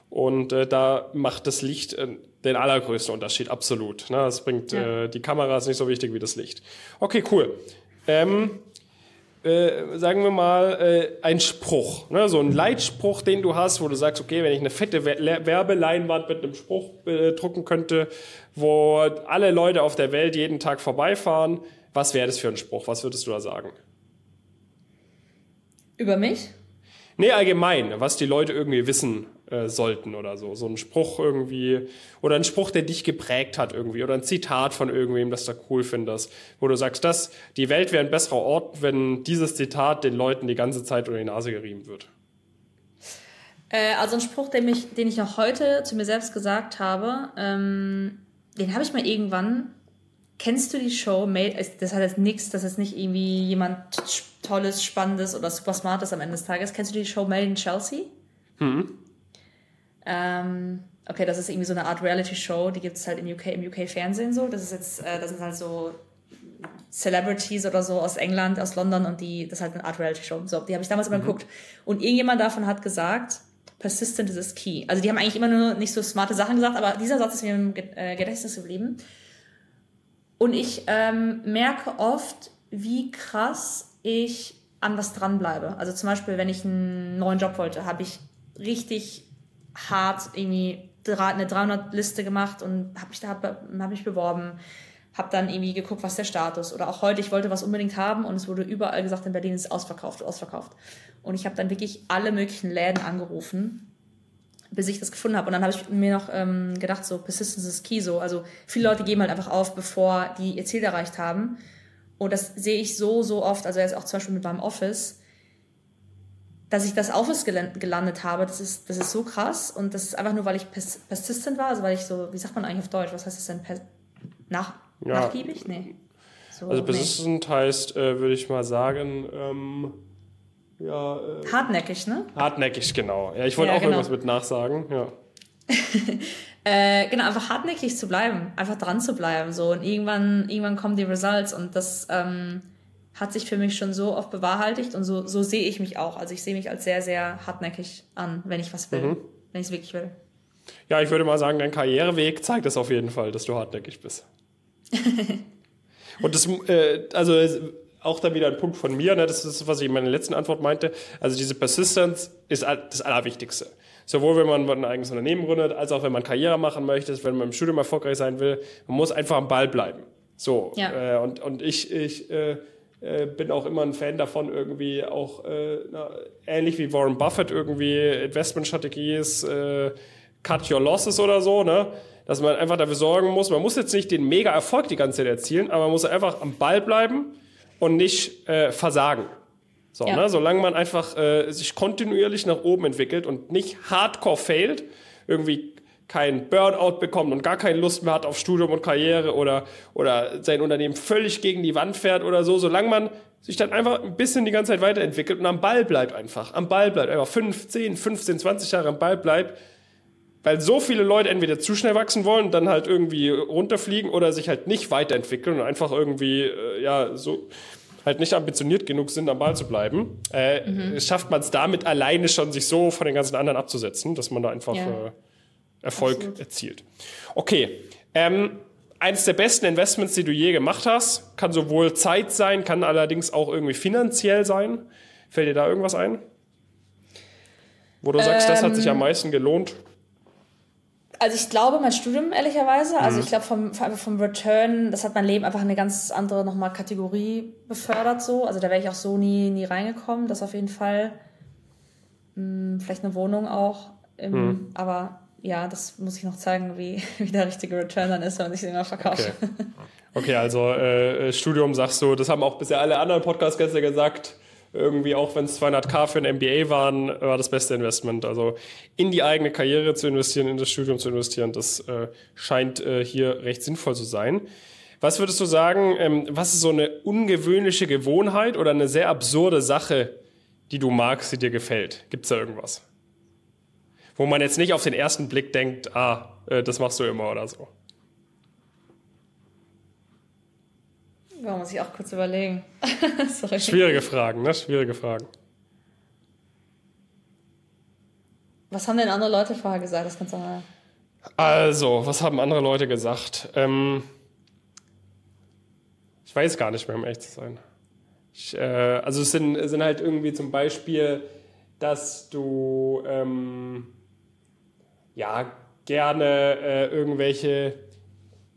Und äh, da macht das Licht äh, den allergrößten Unterschied, absolut. Ne? Das bringt, Ja. äh, die Kamera ist nicht so wichtig wie das Licht. Okay, cool. Ähm, äh, sagen wir mal, äh, ein Spruch, ne? so ein Leitspruch, den du hast, wo du sagst, okay, wenn ich eine fette Wer- Le- Werbeleinwand mit einem Spruch drucken könnte, wo alle Leute auf der Welt jeden Tag vorbeifahren, was wäre das für ein Spruch? Was würdest du da sagen? Über mich? Nee, allgemein, was die Leute irgendwie wissen äh, sollten oder so. So ein Spruch irgendwie, oder ein Spruch, der dich geprägt hat irgendwie, oder ein Zitat von irgendwem, das du cool findest, wo du sagst, das, die Welt wäre ein besserer Ort, wenn dieses Zitat den Leuten die ganze Zeit unter die Nase gerieben wird. Äh, also ein Spruch, den, mich, den ich noch heute zu mir selbst gesagt habe, ähm, den habe ich mal irgendwann. Kennst du die Show Made? Das hat jetzt nichts, das ist nicht irgendwie jemand Tolles, Spannendes oder super Smartes am Ende des Tages. Kennst du die Show Made in Chelsea? Ähm, okay, das ist irgendwie so eine Art Reality-Show, die gibt es halt im UK, im UK-Fernsehen so. Das ist jetzt, äh, das sind halt so Celebrities oder so aus England, aus London und die, das ist halt eine Art Reality-Show. So, die habe ich damals immer geguckt. Und irgendjemand davon hat gesagt, persistent is key. Also die haben eigentlich immer nur nicht so smarte Sachen gesagt, aber dieser Satz ist mir im äh, Gedächtnis geblieben. Und ich ähm, merke oft, wie krass ich an was dranbleibe. Also zum Beispiel, wenn ich einen neuen Job wollte, habe ich richtig hart irgendwie eine 300-Liste gemacht und habe mich da hab mich beworben, habe dann irgendwie geguckt, was der Status oder auch heute, ich wollte was unbedingt haben und es wurde überall gesagt, in Berlin ist ausverkauft, ausverkauft. Und ich habe dann wirklich alle möglichen Läden angerufen, bis ich das gefunden habe. Und dann habe ich mir noch ähm, gedacht, so Persistence is key, so. Also viele Leute geben halt einfach auf, bevor die ihr Ziel erreicht haben. Und das sehe ich so, so oft, also jetzt auch zum Beispiel mit meinem Office, dass ich das Office gelan- gelandet habe, das ist, das ist so krass. Und das ist einfach nur, weil ich pers persistent war, also weil ich so, wie sagt man eigentlich auf Deutsch, was heißt das denn? Per nach Ja. Nachgiebig? Nee. So, Also nee. persistent heißt, äh, würde ich mal sagen, ähm, ja, äh, Hartnäckig, ne? hartnäckig, genau. Ja, ich wollte Ja, auch genau. irgendwas mit nachsagen, ja. [LAUGHS] Äh, genau, einfach hartnäckig zu bleiben, einfach dran zu bleiben. So. Und irgendwann, irgendwann kommen die Results und das ähm, hat sich für mich schon so oft bewahrheitigt und so, so sehe ich mich auch. Also ich sehe mich als sehr, sehr hartnäckig an, wenn ich was will, Mhm. wenn ich es wirklich will. Ja, ich würde mal sagen, dein Karriereweg zeigt das auf jeden Fall, dass du hartnäckig bist. [LAUGHS] Und das, äh, also auch dann wieder ein Punkt von mir, ne, das ist, was ich in meiner letzten Antwort meinte. Also diese Persistence ist das Allerwichtigste. Sowohl wenn man ein eigenes Unternehmen gründet, als auch wenn man Karriere machen möchte, wenn man im Studium erfolgreich sein will. Man muss einfach am Ball bleiben. So. Ja. Äh, und, und ich, ich äh, äh, bin auch immer ein Fan davon, irgendwie auch äh, na, ähnlich wie Warren Buffett irgendwie Investmentstrategie ist, äh, cut your losses oder so, ne? Dass man einfach dafür sorgen muss, man muss jetzt nicht den mega Erfolg die ganze Zeit erzielen, aber man muss einfach am Ball bleiben und nicht äh, versagen. So, Ja. ne? Solange man einfach äh, sich kontinuierlich nach oben entwickelt und nicht hardcore failt, irgendwie kein Burnout bekommt und gar keine Lust mehr hat auf Studium und Karriere oder, oder sein Unternehmen völlig gegen die Wand fährt oder so, solange man sich dann einfach ein bisschen die ganze Zeit weiterentwickelt und am Ball bleibt einfach. Am Ball bleibt, einfach 5, 10, 15, 20 Jahre am Ball bleibt, weil so viele Leute entweder zu schnell wachsen wollen dann halt irgendwie runterfliegen oder sich halt nicht weiterentwickeln und einfach irgendwie, äh, ja, so halt nicht ambitioniert genug sind, am Ball zu bleiben, äh, schafft man es damit alleine schon, sich so von den ganzen anderen abzusetzen, dass man da einfach Ja. äh, Erfolg Absolut. erzielt. Okay, ähm, eines der besten Investments, die du je gemacht hast, kann sowohl Zeit sein, kann allerdings auch irgendwie finanziell sein. Fällt dir da irgendwas ein? Wo du sagst, das hat sich am meisten gelohnt? Also ich glaube, mein Studium, ehrlicherweise, Mhm. also ich glaube vom, vom vom Return, das hat mein Leben einfach eine ganz andere nochmal Kategorie befördert so. Also da wäre ich auch so nie, nie reingekommen, das auf jeden Fall. Hm, vielleicht eine Wohnung auch. Ähm, Mhm. Aber ja, das muss ich noch zeigen, wie, [LAUGHS] wie der richtige Return dann ist, wenn man sich den mal verkauft. Okay. Okay, also äh, Studium sagst du, das haben auch bisher alle anderen Podcast-Gäste gesagt. Irgendwie, auch wenn es 200k für ein MBA waren, war das beste Investment. Also in die eigene Karriere zu investieren, in das Studium zu investieren, das äh, scheint äh, hier recht sinnvoll zu sein. Was würdest du sagen, ähm, was ist so eine ungewöhnliche Gewohnheit oder eine sehr absurde Sache, die du magst, die dir gefällt? Gibt es da irgendwas? Wo man jetzt nicht auf den ersten Blick denkt, ah, äh, das machst du immer oder so. Da muss ich auch kurz überlegen. [LAUGHS] Schwierige Fragen, ne? Schwierige Fragen. Was haben denn andere Leute vorher gesagt? Das kannst du mal. Also, was haben andere Leute gesagt? Ähm, ich weiß gar nicht mehr, um ehrlich zu sein. Ich, äh, also es sind, sind halt irgendwie zum Beispiel, dass du ähm, ja gerne äh, irgendwelche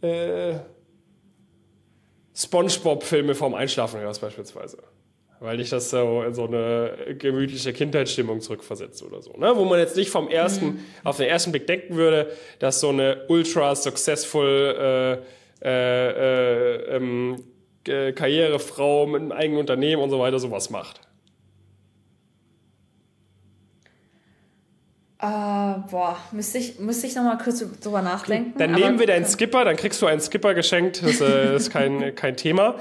äh, SpongeBob-Filme vorm Einschlafen hörst beispielsweise. Weil dich das so in so eine gemütliche Kindheitsstimmung zurückversetzt oder so. Ne? Wo man jetzt nicht vom ersten, mhm. auf den ersten Blick denken würde, dass so eine ultra successful äh, äh, äh, ähm, Karrierefrau mit einem eigenen Unternehmen und so weiter sowas macht. Uh, boah, müsste ich, müsste ich nochmal kurz drüber nachdenken. Dann nehmen wir deinen Skipper, dann kriegst du einen Skipper geschenkt, das äh, ist kein, [LAUGHS] kein Thema.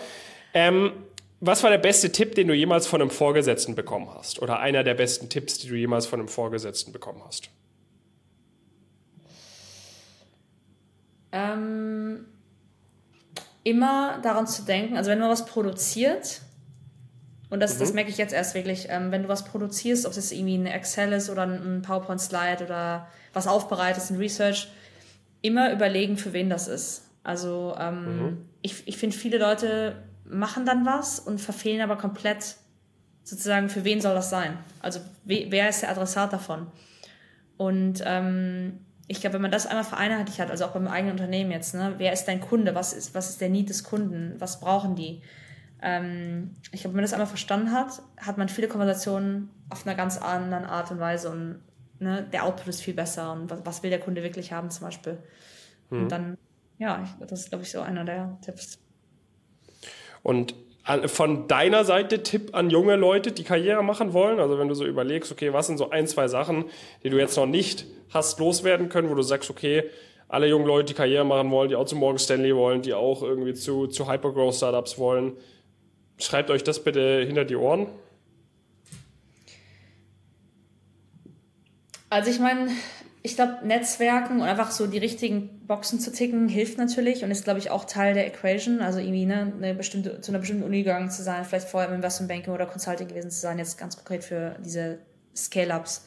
Ähm, was war der beste Tipp, den du jemals von einem Vorgesetzten bekommen hast? Oder einer der besten Tipps, die du jemals von einem Vorgesetzten bekommen hast? Ähm, immer daran zu denken, also wenn man was produziert, und das, mhm. das merke ich jetzt erst wirklich, ähm, wenn du was produzierst, ob das irgendwie ein Excel ist oder ein PowerPoint-Slide oder was aufbereitest, ein Research, immer überlegen, für wen das ist. Also ähm, mhm. ich, ich finde, viele Leute machen dann was und verfehlen aber komplett sozusagen, für wen soll das sein? Also we, wer ist der Adressat davon? Und ähm, ich glaube, wenn man das einmal vereinheitlicht hat, also auch beim eigenen Unternehmen jetzt, ne, wer ist dein Kunde? Was ist, was ist der Need des Kunden? Was brauchen die? Ähm, ich glaube, wenn man das einmal verstanden hat, hat man viele Konversationen auf einer ganz anderen Art und Weise und ne, der Output ist viel besser und was, was will der Kunde wirklich haben zum Beispiel. Mhm. Und dann, ja, ich, das ist, glaube ich, so einer der Tipps. Und von deiner Seite Tipp an junge Leute, die Karriere machen wollen? Also wenn du so überlegst, okay, was sind so ein, zwei Sachen, die du jetzt noch nicht hast loswerden können, wo du sagst, okay, alle jungen Leute, die Karriere machen wollen, die auch zu Morgan Stanley wollen, die auch irgendwie zu, zu Hypergrowth Startups wollen, Schreibt euch das bitte hinter die Ohren. Also ich meine, ich glaube, Netzwerken und einfach so die richtigen Boxen zu ticken hilft natürlich und ist, glaube ich, auch Teil der Equation. Also irgendwie ne, eine bestimmte, zu einer bestimmten Uni gegangen zu sein, vielleicht vorher im Investment Banking oder Consulting gewesen zu sein, jetzt ganz konkret für diese Scale-Ups.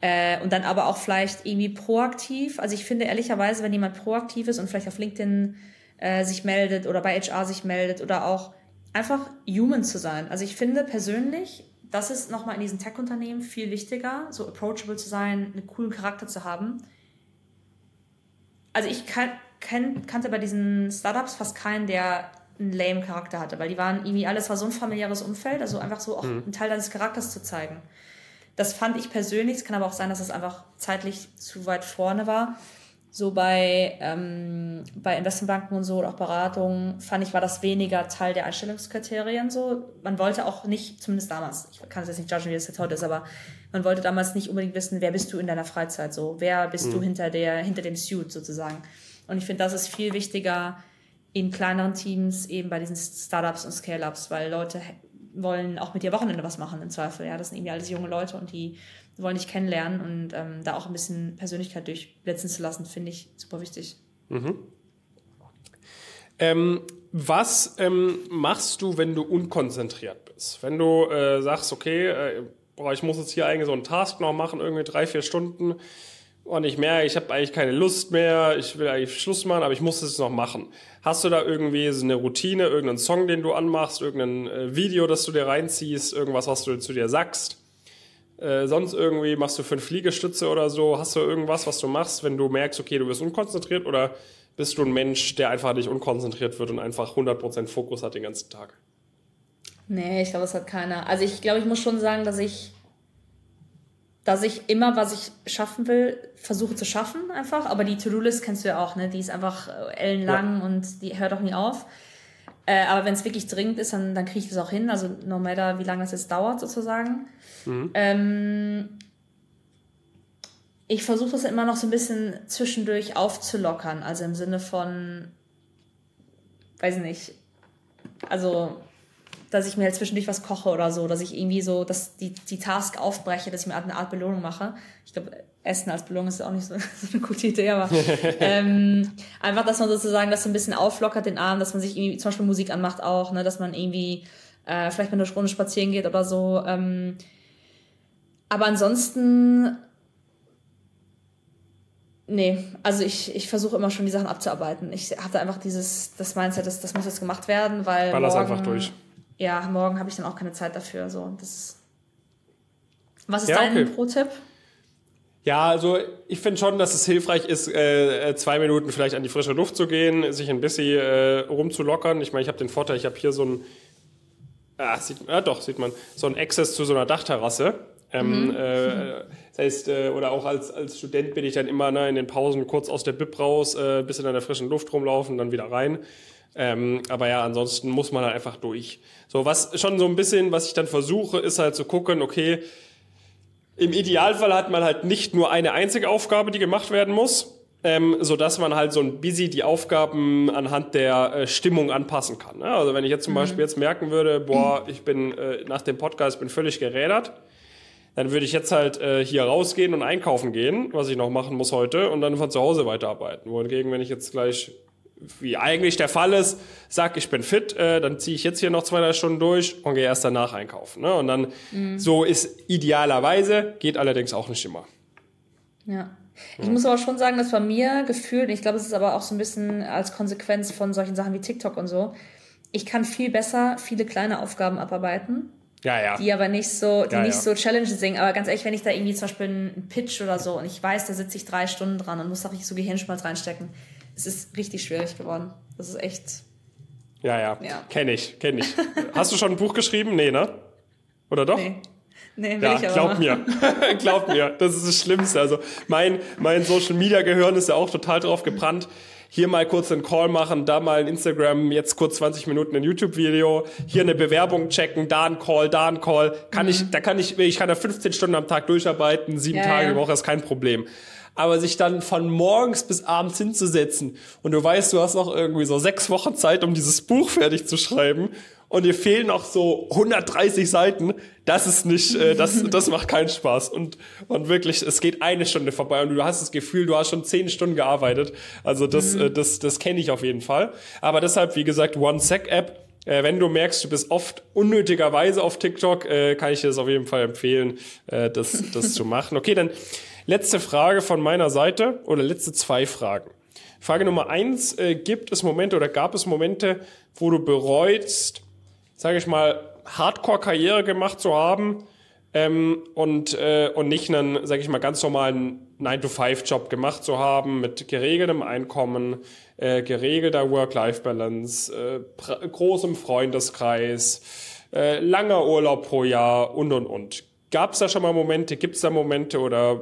Äh, und dann aber auch vielleicht irgendwie proaktiv. Also ich finde ehrlicherweise, wenn jemand proaktiv ist und vielleicht auf LinkedIn äh, sich meldet oder bei HR sich meldet oder auch einfach human zu sein. Also ich finde persönlich, das ist nochmal in diesen Tech-Unternehmen viel wichtiger, so approachable zu sein, einen coolen Charakter zu haben. Also ich kan kan kannte bei diesen Startups fast keinen, der einen lame Charakter hatte, weil die waren irgendwie, alles war so ein familiäres Umfeld, also einfach so auch mhm. einen Teil deines Charakters zu zeigen. Das fand ich persönlich, es kann aber auch sein, dass es einfach zeitlich zu weit vorne war so bei, ähm, bei Investmentbanken und so oder auch Beratungen, fand ich, war das weniger Teil der Einstellungskriterien so. Man wollte auch nicht, zumindest damals, ich kann es jetzt nicht judgen, wie das jetzt heute ist, aber man wollte damals nicht unbedingt wissen, wer bist du in deiner Freizeit so, wer bist mhm. du hinter der, hinter dem Suit sozusagen. Und ich finde, das ist viel wichtiger in kleineren Teams, eben bei diesen Startups und Scale-Ups, weil Leute wollen auch mit dir Wochenende was machen im Zweifel. Ja, das sind irgendwie alles junge Leute und die wollen dich kennenlernen und ähm, da auch ein bisschen Persönlichkeit durchblitzen zu lassen, finde ich super wichtig. Mhm. Ähm, was ähm, machst du, wenn du unkonzentriert bist? Wenn du äh, sagst, okay, äh, boah, ich muss jetzt hier eigentlich so einen Task noch machen, irgendwie drei, vier Stunden und ich merke, ich habe eigentlich keine Lust mehr, ich will eigentlich Schluss machen, aber ich muss es noch machen. Hast du da irgendwie so eine Routine, irgendeinen Song, den du anmachst, irgendein äh, Video, das du dir reinziehst, irgendwas, was du zu dir sagst? Äh, sonst irgendwie machst du fünf Liegestütze oder so? Hast du irgendwas, was du machst, wenn du merkst, okay, du bist unkonzentriert oder bist du ein Mensch, der einfach nicht unkonzentriert wird und einfach 100% Fokus hat den ganzen Tag? Nee, ich glaube, das hat keiner. Also ich glaube, ich muss schon sagen, dass ich, dass ich immer, was ich schaffen will, versuche zu schaffen einfach. Aber die To-Do-List kennst du ja auch, ne? Die ist einfach äh, ellenlang ja. und die hört auch nie auf. Äh, aber wenn es wirklich dringend ist, dann, dann kriege ich das auch hin. Also no matter, wie lange das jetzt dauert, sozusagen. Mhm. Ähm, ich versuche das immer noch so ein bisschen zwischendurch aufzulockern. Also im Sinne von, weiß nicht, also dass ich mir halt zwischendurch was koche oder so, dass ich irgendwie so dass die, die Task aufbreche, dass ich mir eine Art Belohnung mache. Ich glaube, Essen als Belohnung ist auch nicht so, [LAUGHS] so eine gute Idee, aber [LAUGHS] ähm, einfach, dass man sozusagen das so ein bisschen auflockert, den Abend, dass man sich irgendwie zum Beispiel Musik anmacht auch, ne, dass man irgendwie äh, vielleicht mal eine Runde spazieren geht oder so. Ähm, aber ansonsten Nee, also ich, ich versuche immer schon die Sachen abzuarbeiten. Ich habe da einfach dieses, das Mindset, das, das muss jetzt gemacht werden, weil. Baller's morgen, einfach durch. Ja, morgen habe ich dann auch keine Zeit dafür. So, das was ist ja, dein okay. Pro-Tipp? Ja, also ich finde schon, dass es hilfreich ist, äh, zwei Minuten vielleicht an die frische Luft zu gehen, sich ein bisschen äh, rumzulockern. Ich meine, ich habe den Vorteil, ich habe hier so ein, ah, sieht, ja doch, sieht man, so ein Access zu so einer Dachterrasse. Ähm, mhm. äh, das heißt, äh, oder auch als, als Student bin ich dann immer ne, in den Pausen kurz aus der Bib raus, äh, bisschen an der frischen Luft rumlaufen, dann wieder rein. Ähm, aber ja, ansonsten muss man halt einfach durch. So, was schon so ein bisschen, was ich dann versuche, ist halt zu gucken, okay, im Idealfall hat man halt nicht nur eine einzige Aufgabe, die gemacht werden muss, ähm, so dass man halt so ein busy die Aufgaben anhand der äh, Stimmung anpassen kann. Ne? Also wenn ich jetzt zum mhm. Beispiel jetzt merken würde, boah, ich bin äh, nach dem Podcast bin völlig gerädert, dann würde ich jetzt halt äh, hier rausgehen und einkaufen gehen, was ich noch machen muss heute, und dann von zu Hause weiterarbeiten. Wohingegen, wenn ich jetzt gleich, wie eigentlich der Fall ist, sag, ich bin fit, äh, dann ziehe ich jetzt hier noch zwei, drei Stunden durch und gehe erst danach einkaufen. Ne? Und dann, mhm. so ist idealerweise, geht allerdings auch nicht immer. Ja. Ich muss aber schon sagen, dass bei mir gefühlt, ich glaube, es ist aber auch so ein bisschen als Konsequenz von solchen Sachen wie TikTok und so, ich kann viel besser viele kleine Aufgaben abarbeiten ja, ja. Die aber nicht so, die ja, nicht so Challenges singen. Aber ganz ehrlich, wenn ich da irgendwie zum Beispiel einen Pitch oder so und ich weiß, da sitze ich drei Stunden dran und muss da richtig so Gehirnschmalz reinstecken, es ist richtig schwierig geworden. Das ist echt. Ja, ja. ja. Kenne ich, kenne ich. Hast du schon ein Buch geschrieben? Nee, ne? Oder doch? Nee. Nee, will ja, ich aber glaub mir. [LAUGHS] glaub mir. Das ist das Schlimmste. Also mein, mein Social Media Gehirn ist ja auch total drauf gebrannt hier mal kurz einen Call machen, da mal ein Instagram, jetzt kurz 20 Minuten ein YouTube-Video, hier eine Bewerbung checken, da ein Call, da ein Call. Kann mhm. ich, da kann ich, ich kann da 15 Stunden am Tag durcharbeiten, sieben ja, Tage die Woche ist kein Problem. Aber sich dann von morgens bis abends hinzusetzen und du weißt, du hast noch irgendwie so sechs Wochen Zeit, um dieses Buch fertig zu schreiben und dir fehlen noch so 130 Seiten, das ist nicht, äh, das, [LAUGHS] das macht keinen Spaß. Und, und wirklich, es geht eine Stunde vorbei und du hast das Gefühl, du hast schon zehn Stunden gearbeitet. Also das, mhm. äh, das, das kenne ich auf jeden Fall. Aber deshalb, wie gesagt, One-Sec-App, äh, wenn du merkst, du bist oft unnötigerweise auf TikTok, äh, kann ich dir das auf jeden Fall empfehlen, äh, das, das zu machen. Okay, dann letzte Frage von meiner Seite oder letzte zwei Fragen. Frage Nummer eins, äh, gibt es Momente oder gab es Momente, wo du bereust, sage ich mal, Hardcore-Karriere gemacht zu haben ähm, und, äh, und nicht einen, sage ich mal, ganz normalen 9-to-5-Job gemacht zu haben mit geregeltem Einkommen, äh, geregelter Work-Life-Balance, äh, großem Freundeskreis, äh, langer Urlaub pro Jahr und, und, und. Gab es da schon mal Momente, gibt es da Momente oder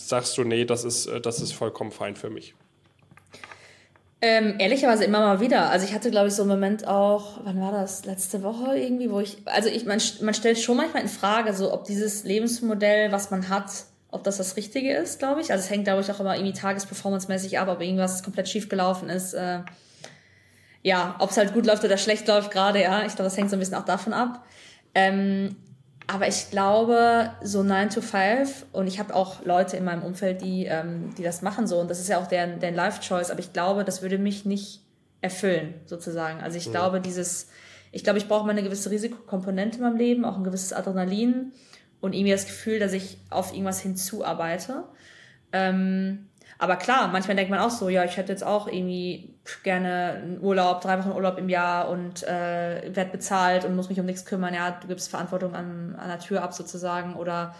sagst du, nee, das ist, äh, das ist vollkommen fein für mich? Ähm, ehrlicherweise immer mal wieder. Also ich hatte, glaube ich, so einen Moment auch, wann war das? Letzte Woche irgendwie, wo ich, also ich, man, man stellt schon manchmal in Frage, so ob dieses Lebensmodell, was man hat, ob das das Richtige ist, glaube ich. Also es hängt, glaube ich, auch immer irgendwie tagesperformancemäßig ab, ob irgendwas komplett schief gelaufen ist. Äh, ja, ob es halt gut läuft oder schlecht läuft gerade, ja. Ich glaube, das hängt so ein bisschen auch davon ab. Ähm, aber ich glaube, so 9 to 5, und ich habe auch Leute in meinem Umfeld, die, ähm, die das machen so, und das ist ja auch deren, deren Life-Choice, aber ich glaube, das würde mich nicht erfüllen, sozusagen. Also ich ja. glaube, dieses, ich glaube, ich brauche mal eine gewisse Risikokomponente in meinem Leben, auch ein gewisses Adrenalin und irgendwie das Gefühl, dass ich auf irgendwas hinzuarbeite. Ähm, aber klar, manchmal denkt man auch so, ja, ich hätte jetzt auch irgendwie gerne einen Urlaub, drei Wochen Urlaub im Jahr und äh, werde bezahlt und muss mich um nichts kümmern. Ja, du gibst Verantwortung an, an der Tür ab sozusagen oder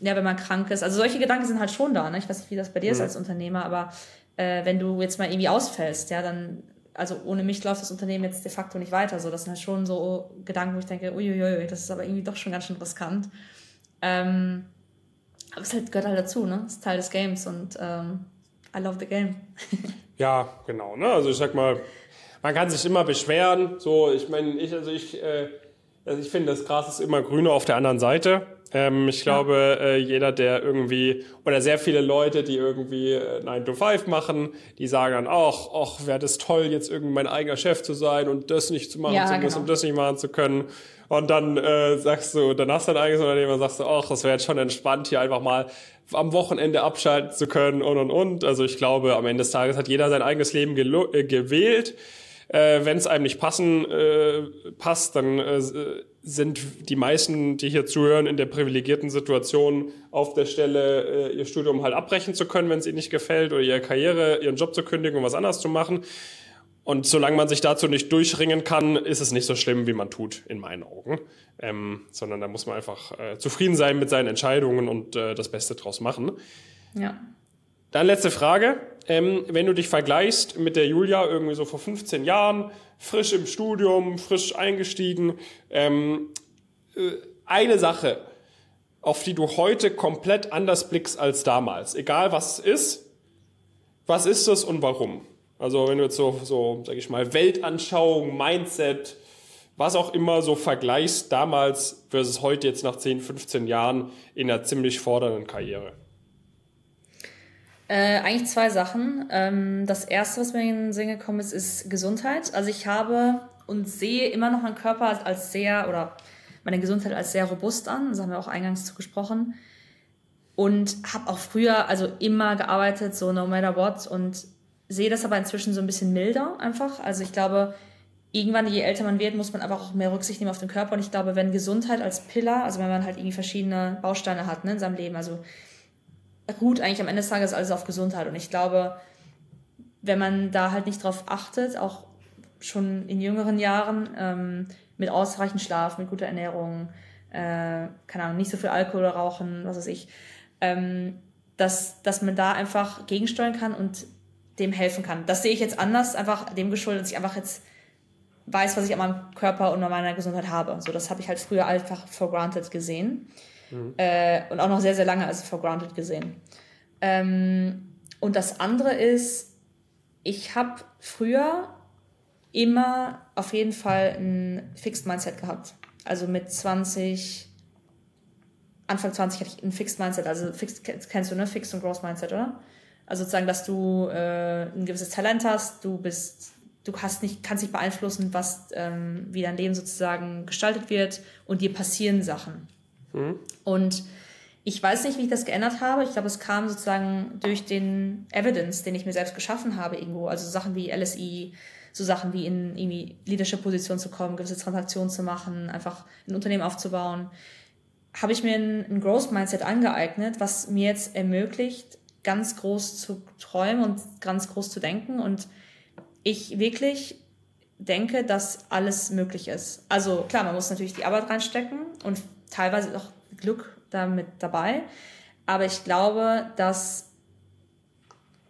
ja, wenn man krank ist. Also solche Gedanken sind halt schon da. Ne? Ich weiß nicht, wie das bei dir mhm. ist als Unternehmer, aber äh, wenn du jetzt mal irgendwie ausfällst, ja, dann, also ohne mich läuft das Unternehmen jetzt de facto nicht weiter. So, das sind halt schon so Gedanken, wo ich denke, uiuiui, das ist aber irgendwie doch schon ganz schön riskant. Ähm, aber es halt, gehört halt dazu, ne? Es ist Teil des Games und ähm, I love the game. [LAUGHS] ja, genau, ne? Also ich sag mal, man kann sich immer beschweren. So, ich meine, ich, also ich, äh, also ich finde, das Gras ist immer grüner auf der anderen Seite. Ähm, ich glaube, äh, jeder, der irgendwie, oder sehr viele Leute, die irgendwie äh, 9 to 5 machen, die sagen dann auch, ach, wäre das toll, jetzt irgendwie mein eigener Chef zu sein und das nicht zu machen Ja, zu müssen genau. und das nicht machen zu können. Und dann äh, sagst du, dann hast du dein eigenes Unternehmen und sagst du, ach, das wäre jetzt schon entspannt, hier einfach mal am Wochenende abschalten zu können und und und. Also ich glaube, am Ende des Tages hat jeder sein eigenes Leben äh, gewählt. Äh, Wenn es einem nicht passen äh, passt, dann äh, sind die meisten, die hier zuhören, in der privilegierten Situation, auf der Stelle äh, ihr Studium halt abbrechen zu können, wenn es ihnen nicht gefällt, oder ihre Karriere, ihren Job zu kündigen und was anderes zu machen. Und solange man sich dazu nicht durchringen kann, ist es nicht so schlimm, wie man tut, in meinen Augen. Ähm, sondern da muss man einfach äh, zufrieden sein mit seinen Entscheidungen und äh, das Beste draus machen. Ja. Dann letzte Frage. Ähm, wenn du dich vergleichst mit der Julia irgendwie so vor 15 Jahren, frisch im Studium, frisch eingestiegen, ähm, äh, eine Sache, auf die du heute komplett anders blickst als damals, egal was es ist, was ist das und warum? Also wenn du jetzt so, so sag ich mal, Weltanschauung, Mindset, was auch immer so vergleichst damals versus heute jetzt nach 10, 15 Jahren in einer ziemlich fordernden Karriere. Äh, eigentlich zwei Sachen. Ähm, das erste, was mir in den Sinn gekommen ist, ist Gesundheit. Also ich habe und sehe immer noch meinen Körper als, sehr oder meine Gesundheit als sehr robust an. Das haben wir auch eingangs zu gesprochen. Und habe auch früher also immer gearbeitet, so no matter what. Und sehe das aber inzwischen so ein bisschen milder einfach. Also ich glaube, irgendwann, je älter man wird, muss man einfach auch mehr Rücksicht nehmen auf den Körper. Und ich glaube, wenn Gesundheit als Pillar, also wenn man halt irgendwie verschiedene Bausteine hat ne, in seinem Leben, also ruht eigentlich am Ende des Tages alles auf Gesundheit. Und ich glaube, wenn man da halt nicht drauf achtet, auch schon in jüngeren Jahren, ähm, mit ausreichend Schlaf, mit guter Ernährung, äh, keine Ahnung, nicht so viel Alkohol Rauchen, was weiß ich, ähm, dass, dass man da einfach gegensteuern kann und dem helfen kann. Das sehe ich jetzt anders, einfach dem geschuldet, dass ich einfach jetzt weiß, was ich an meinem Körper und an meiner Gesundheit habe. So, das habe ich halt früher einfach for granted gesehen. Äh, und auch noch sehr, sehr lange als for granted gesehen. Ähm, und das andere ist, ich habe früher immer auf jeden Fall ein Fixed Mindset gehabt. Also mit 20, Anfang 20 hatte ich ein Fixed Mindset. Also Fixed, kennst du, ne? Fixed und Growth Mindset, oder? Also sozusagen, dass du äh, ein gewisses Talent hast, du bist, du hast nicht, kannst nicht beeinflussen, was, ähm, wie dein Leben sozusagen gestaltet wird und dir passieren Sachen. Und ich weiß nicht, wie ich das geändert habe. Ich glaube, es kam sozusagen durch den Evidence, den ich mir selbst geschaffen habe irgendwo. Also Sachen wie LSI, so Sachen wie in irgendwie Leadership-Position zu kommen, gewisse Transaktionen zu machen, einfach ein Unternehmen aufzubauen. Habe ich mir ein, ein Growth-Mindset angeeignet, was mir jetzt ermöglicht, ganz groß zu träumen und ganz groß zu denken. Und ich wirklich denke, dass alles möglich ist. Also klar, man muss natürlich die Arbeit reinstecken und teilweise auch Glück damit dabei. Aber ich glaube, dass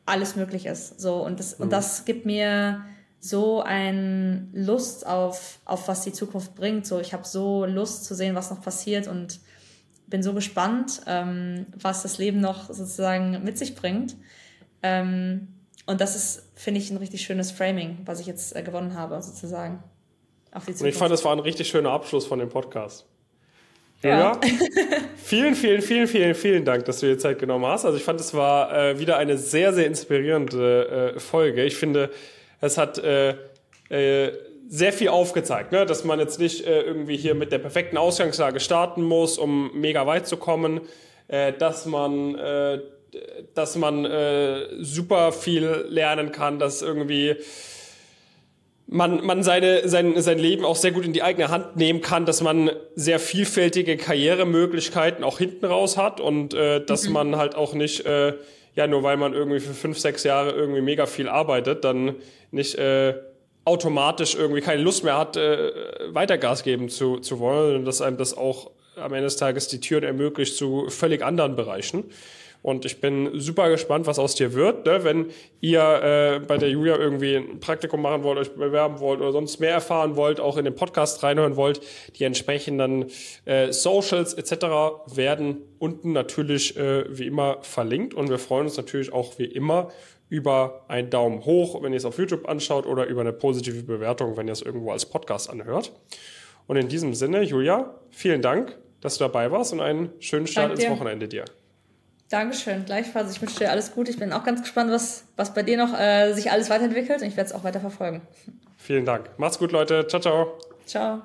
alles möglich ist. So, und das, und das gibt mir so ein Lust auf, auf was die Zukunft bringt. So, ich habe so Lust zu sehen, was noch passiert und bin so gespannt, ähm, was das Leben noch sozusagen mit sich bringt. Ähm, und das ist, finde ich, ein richtig schönes Framing, was ich jetzt äh, gewonnen habe, sozusagen. Auf die Und ich Zukunft. fand, das war ein richtig schöner Abschluss von dem Podcast. Ja. Julia, vielen, vielen, vielen, vielen, vielen Dank, dass du dir Zeit genommen hast. Also ich fand, es war äh, wieder eine sehr, sehr inspirierende äh, Folge. Ich finde, es hat äh, äh, sehr viel aufgezeigt, ne? dass man jetzt nicht äh, irgendwie hier mit der perfekten Ausgangslage starten muss, um mega weit zu kommen, äh, dass man, äh, dass man äh, super viel lernen kann, dass irgendwie man, man seine, sein, sein Leben auch sehr gut in die eigene Hand nehmen kann, dass man sehr vielfältige Karrieremöglichkeiten auch hinten raus hat und äh, dass man halt auch nicht, äh, ja, nur weil man irgendwie für fünf, sechs Jahre irgendwie mega viel arbeitet, dann nicht äh, automatisch irgendwie keine Lust mehr hat, äh, weiter Gas geben zu, zu wollen und dass einem das auch am Ende des Tages die Türen ermöglicht zu völlig anderen Bereichen. Und ich bin super gespannt, was aus dir wird. Ne? Wenn ihr äh, bei der Julia irgendwie ein Praktikum machen wollt, euch bewerben wollt oder sonst mehr erfahren wollt, auch in den Podcast reinhören wollt, die entsprechenden äh, Socials etc. werden unten natürlich äh, wie immer verlinkt. Und wir freuen uns natürlich auch wie immer über einen Daumen hoch, wenn ihr es auf YouTube anschaut, oder über eine positive Bewertung, wenn ihr es irgendwo als Podcast anhört. Und in diesem Sinne, Julia, vielen Dank, dass du dabei warst und einen schönen Start Dank ins. Wochenende dir. Dankeschön, gleichfalls. Ich wünsche dir alles gut. Ich bin auch ganz gespannt, was, was bei dir noch äh, sich alles weiterentwickelt und ich werde es auch weiter verfolgen. Vielen Dank. Macht's gut, Leute. Ciao, ciao. Ciao.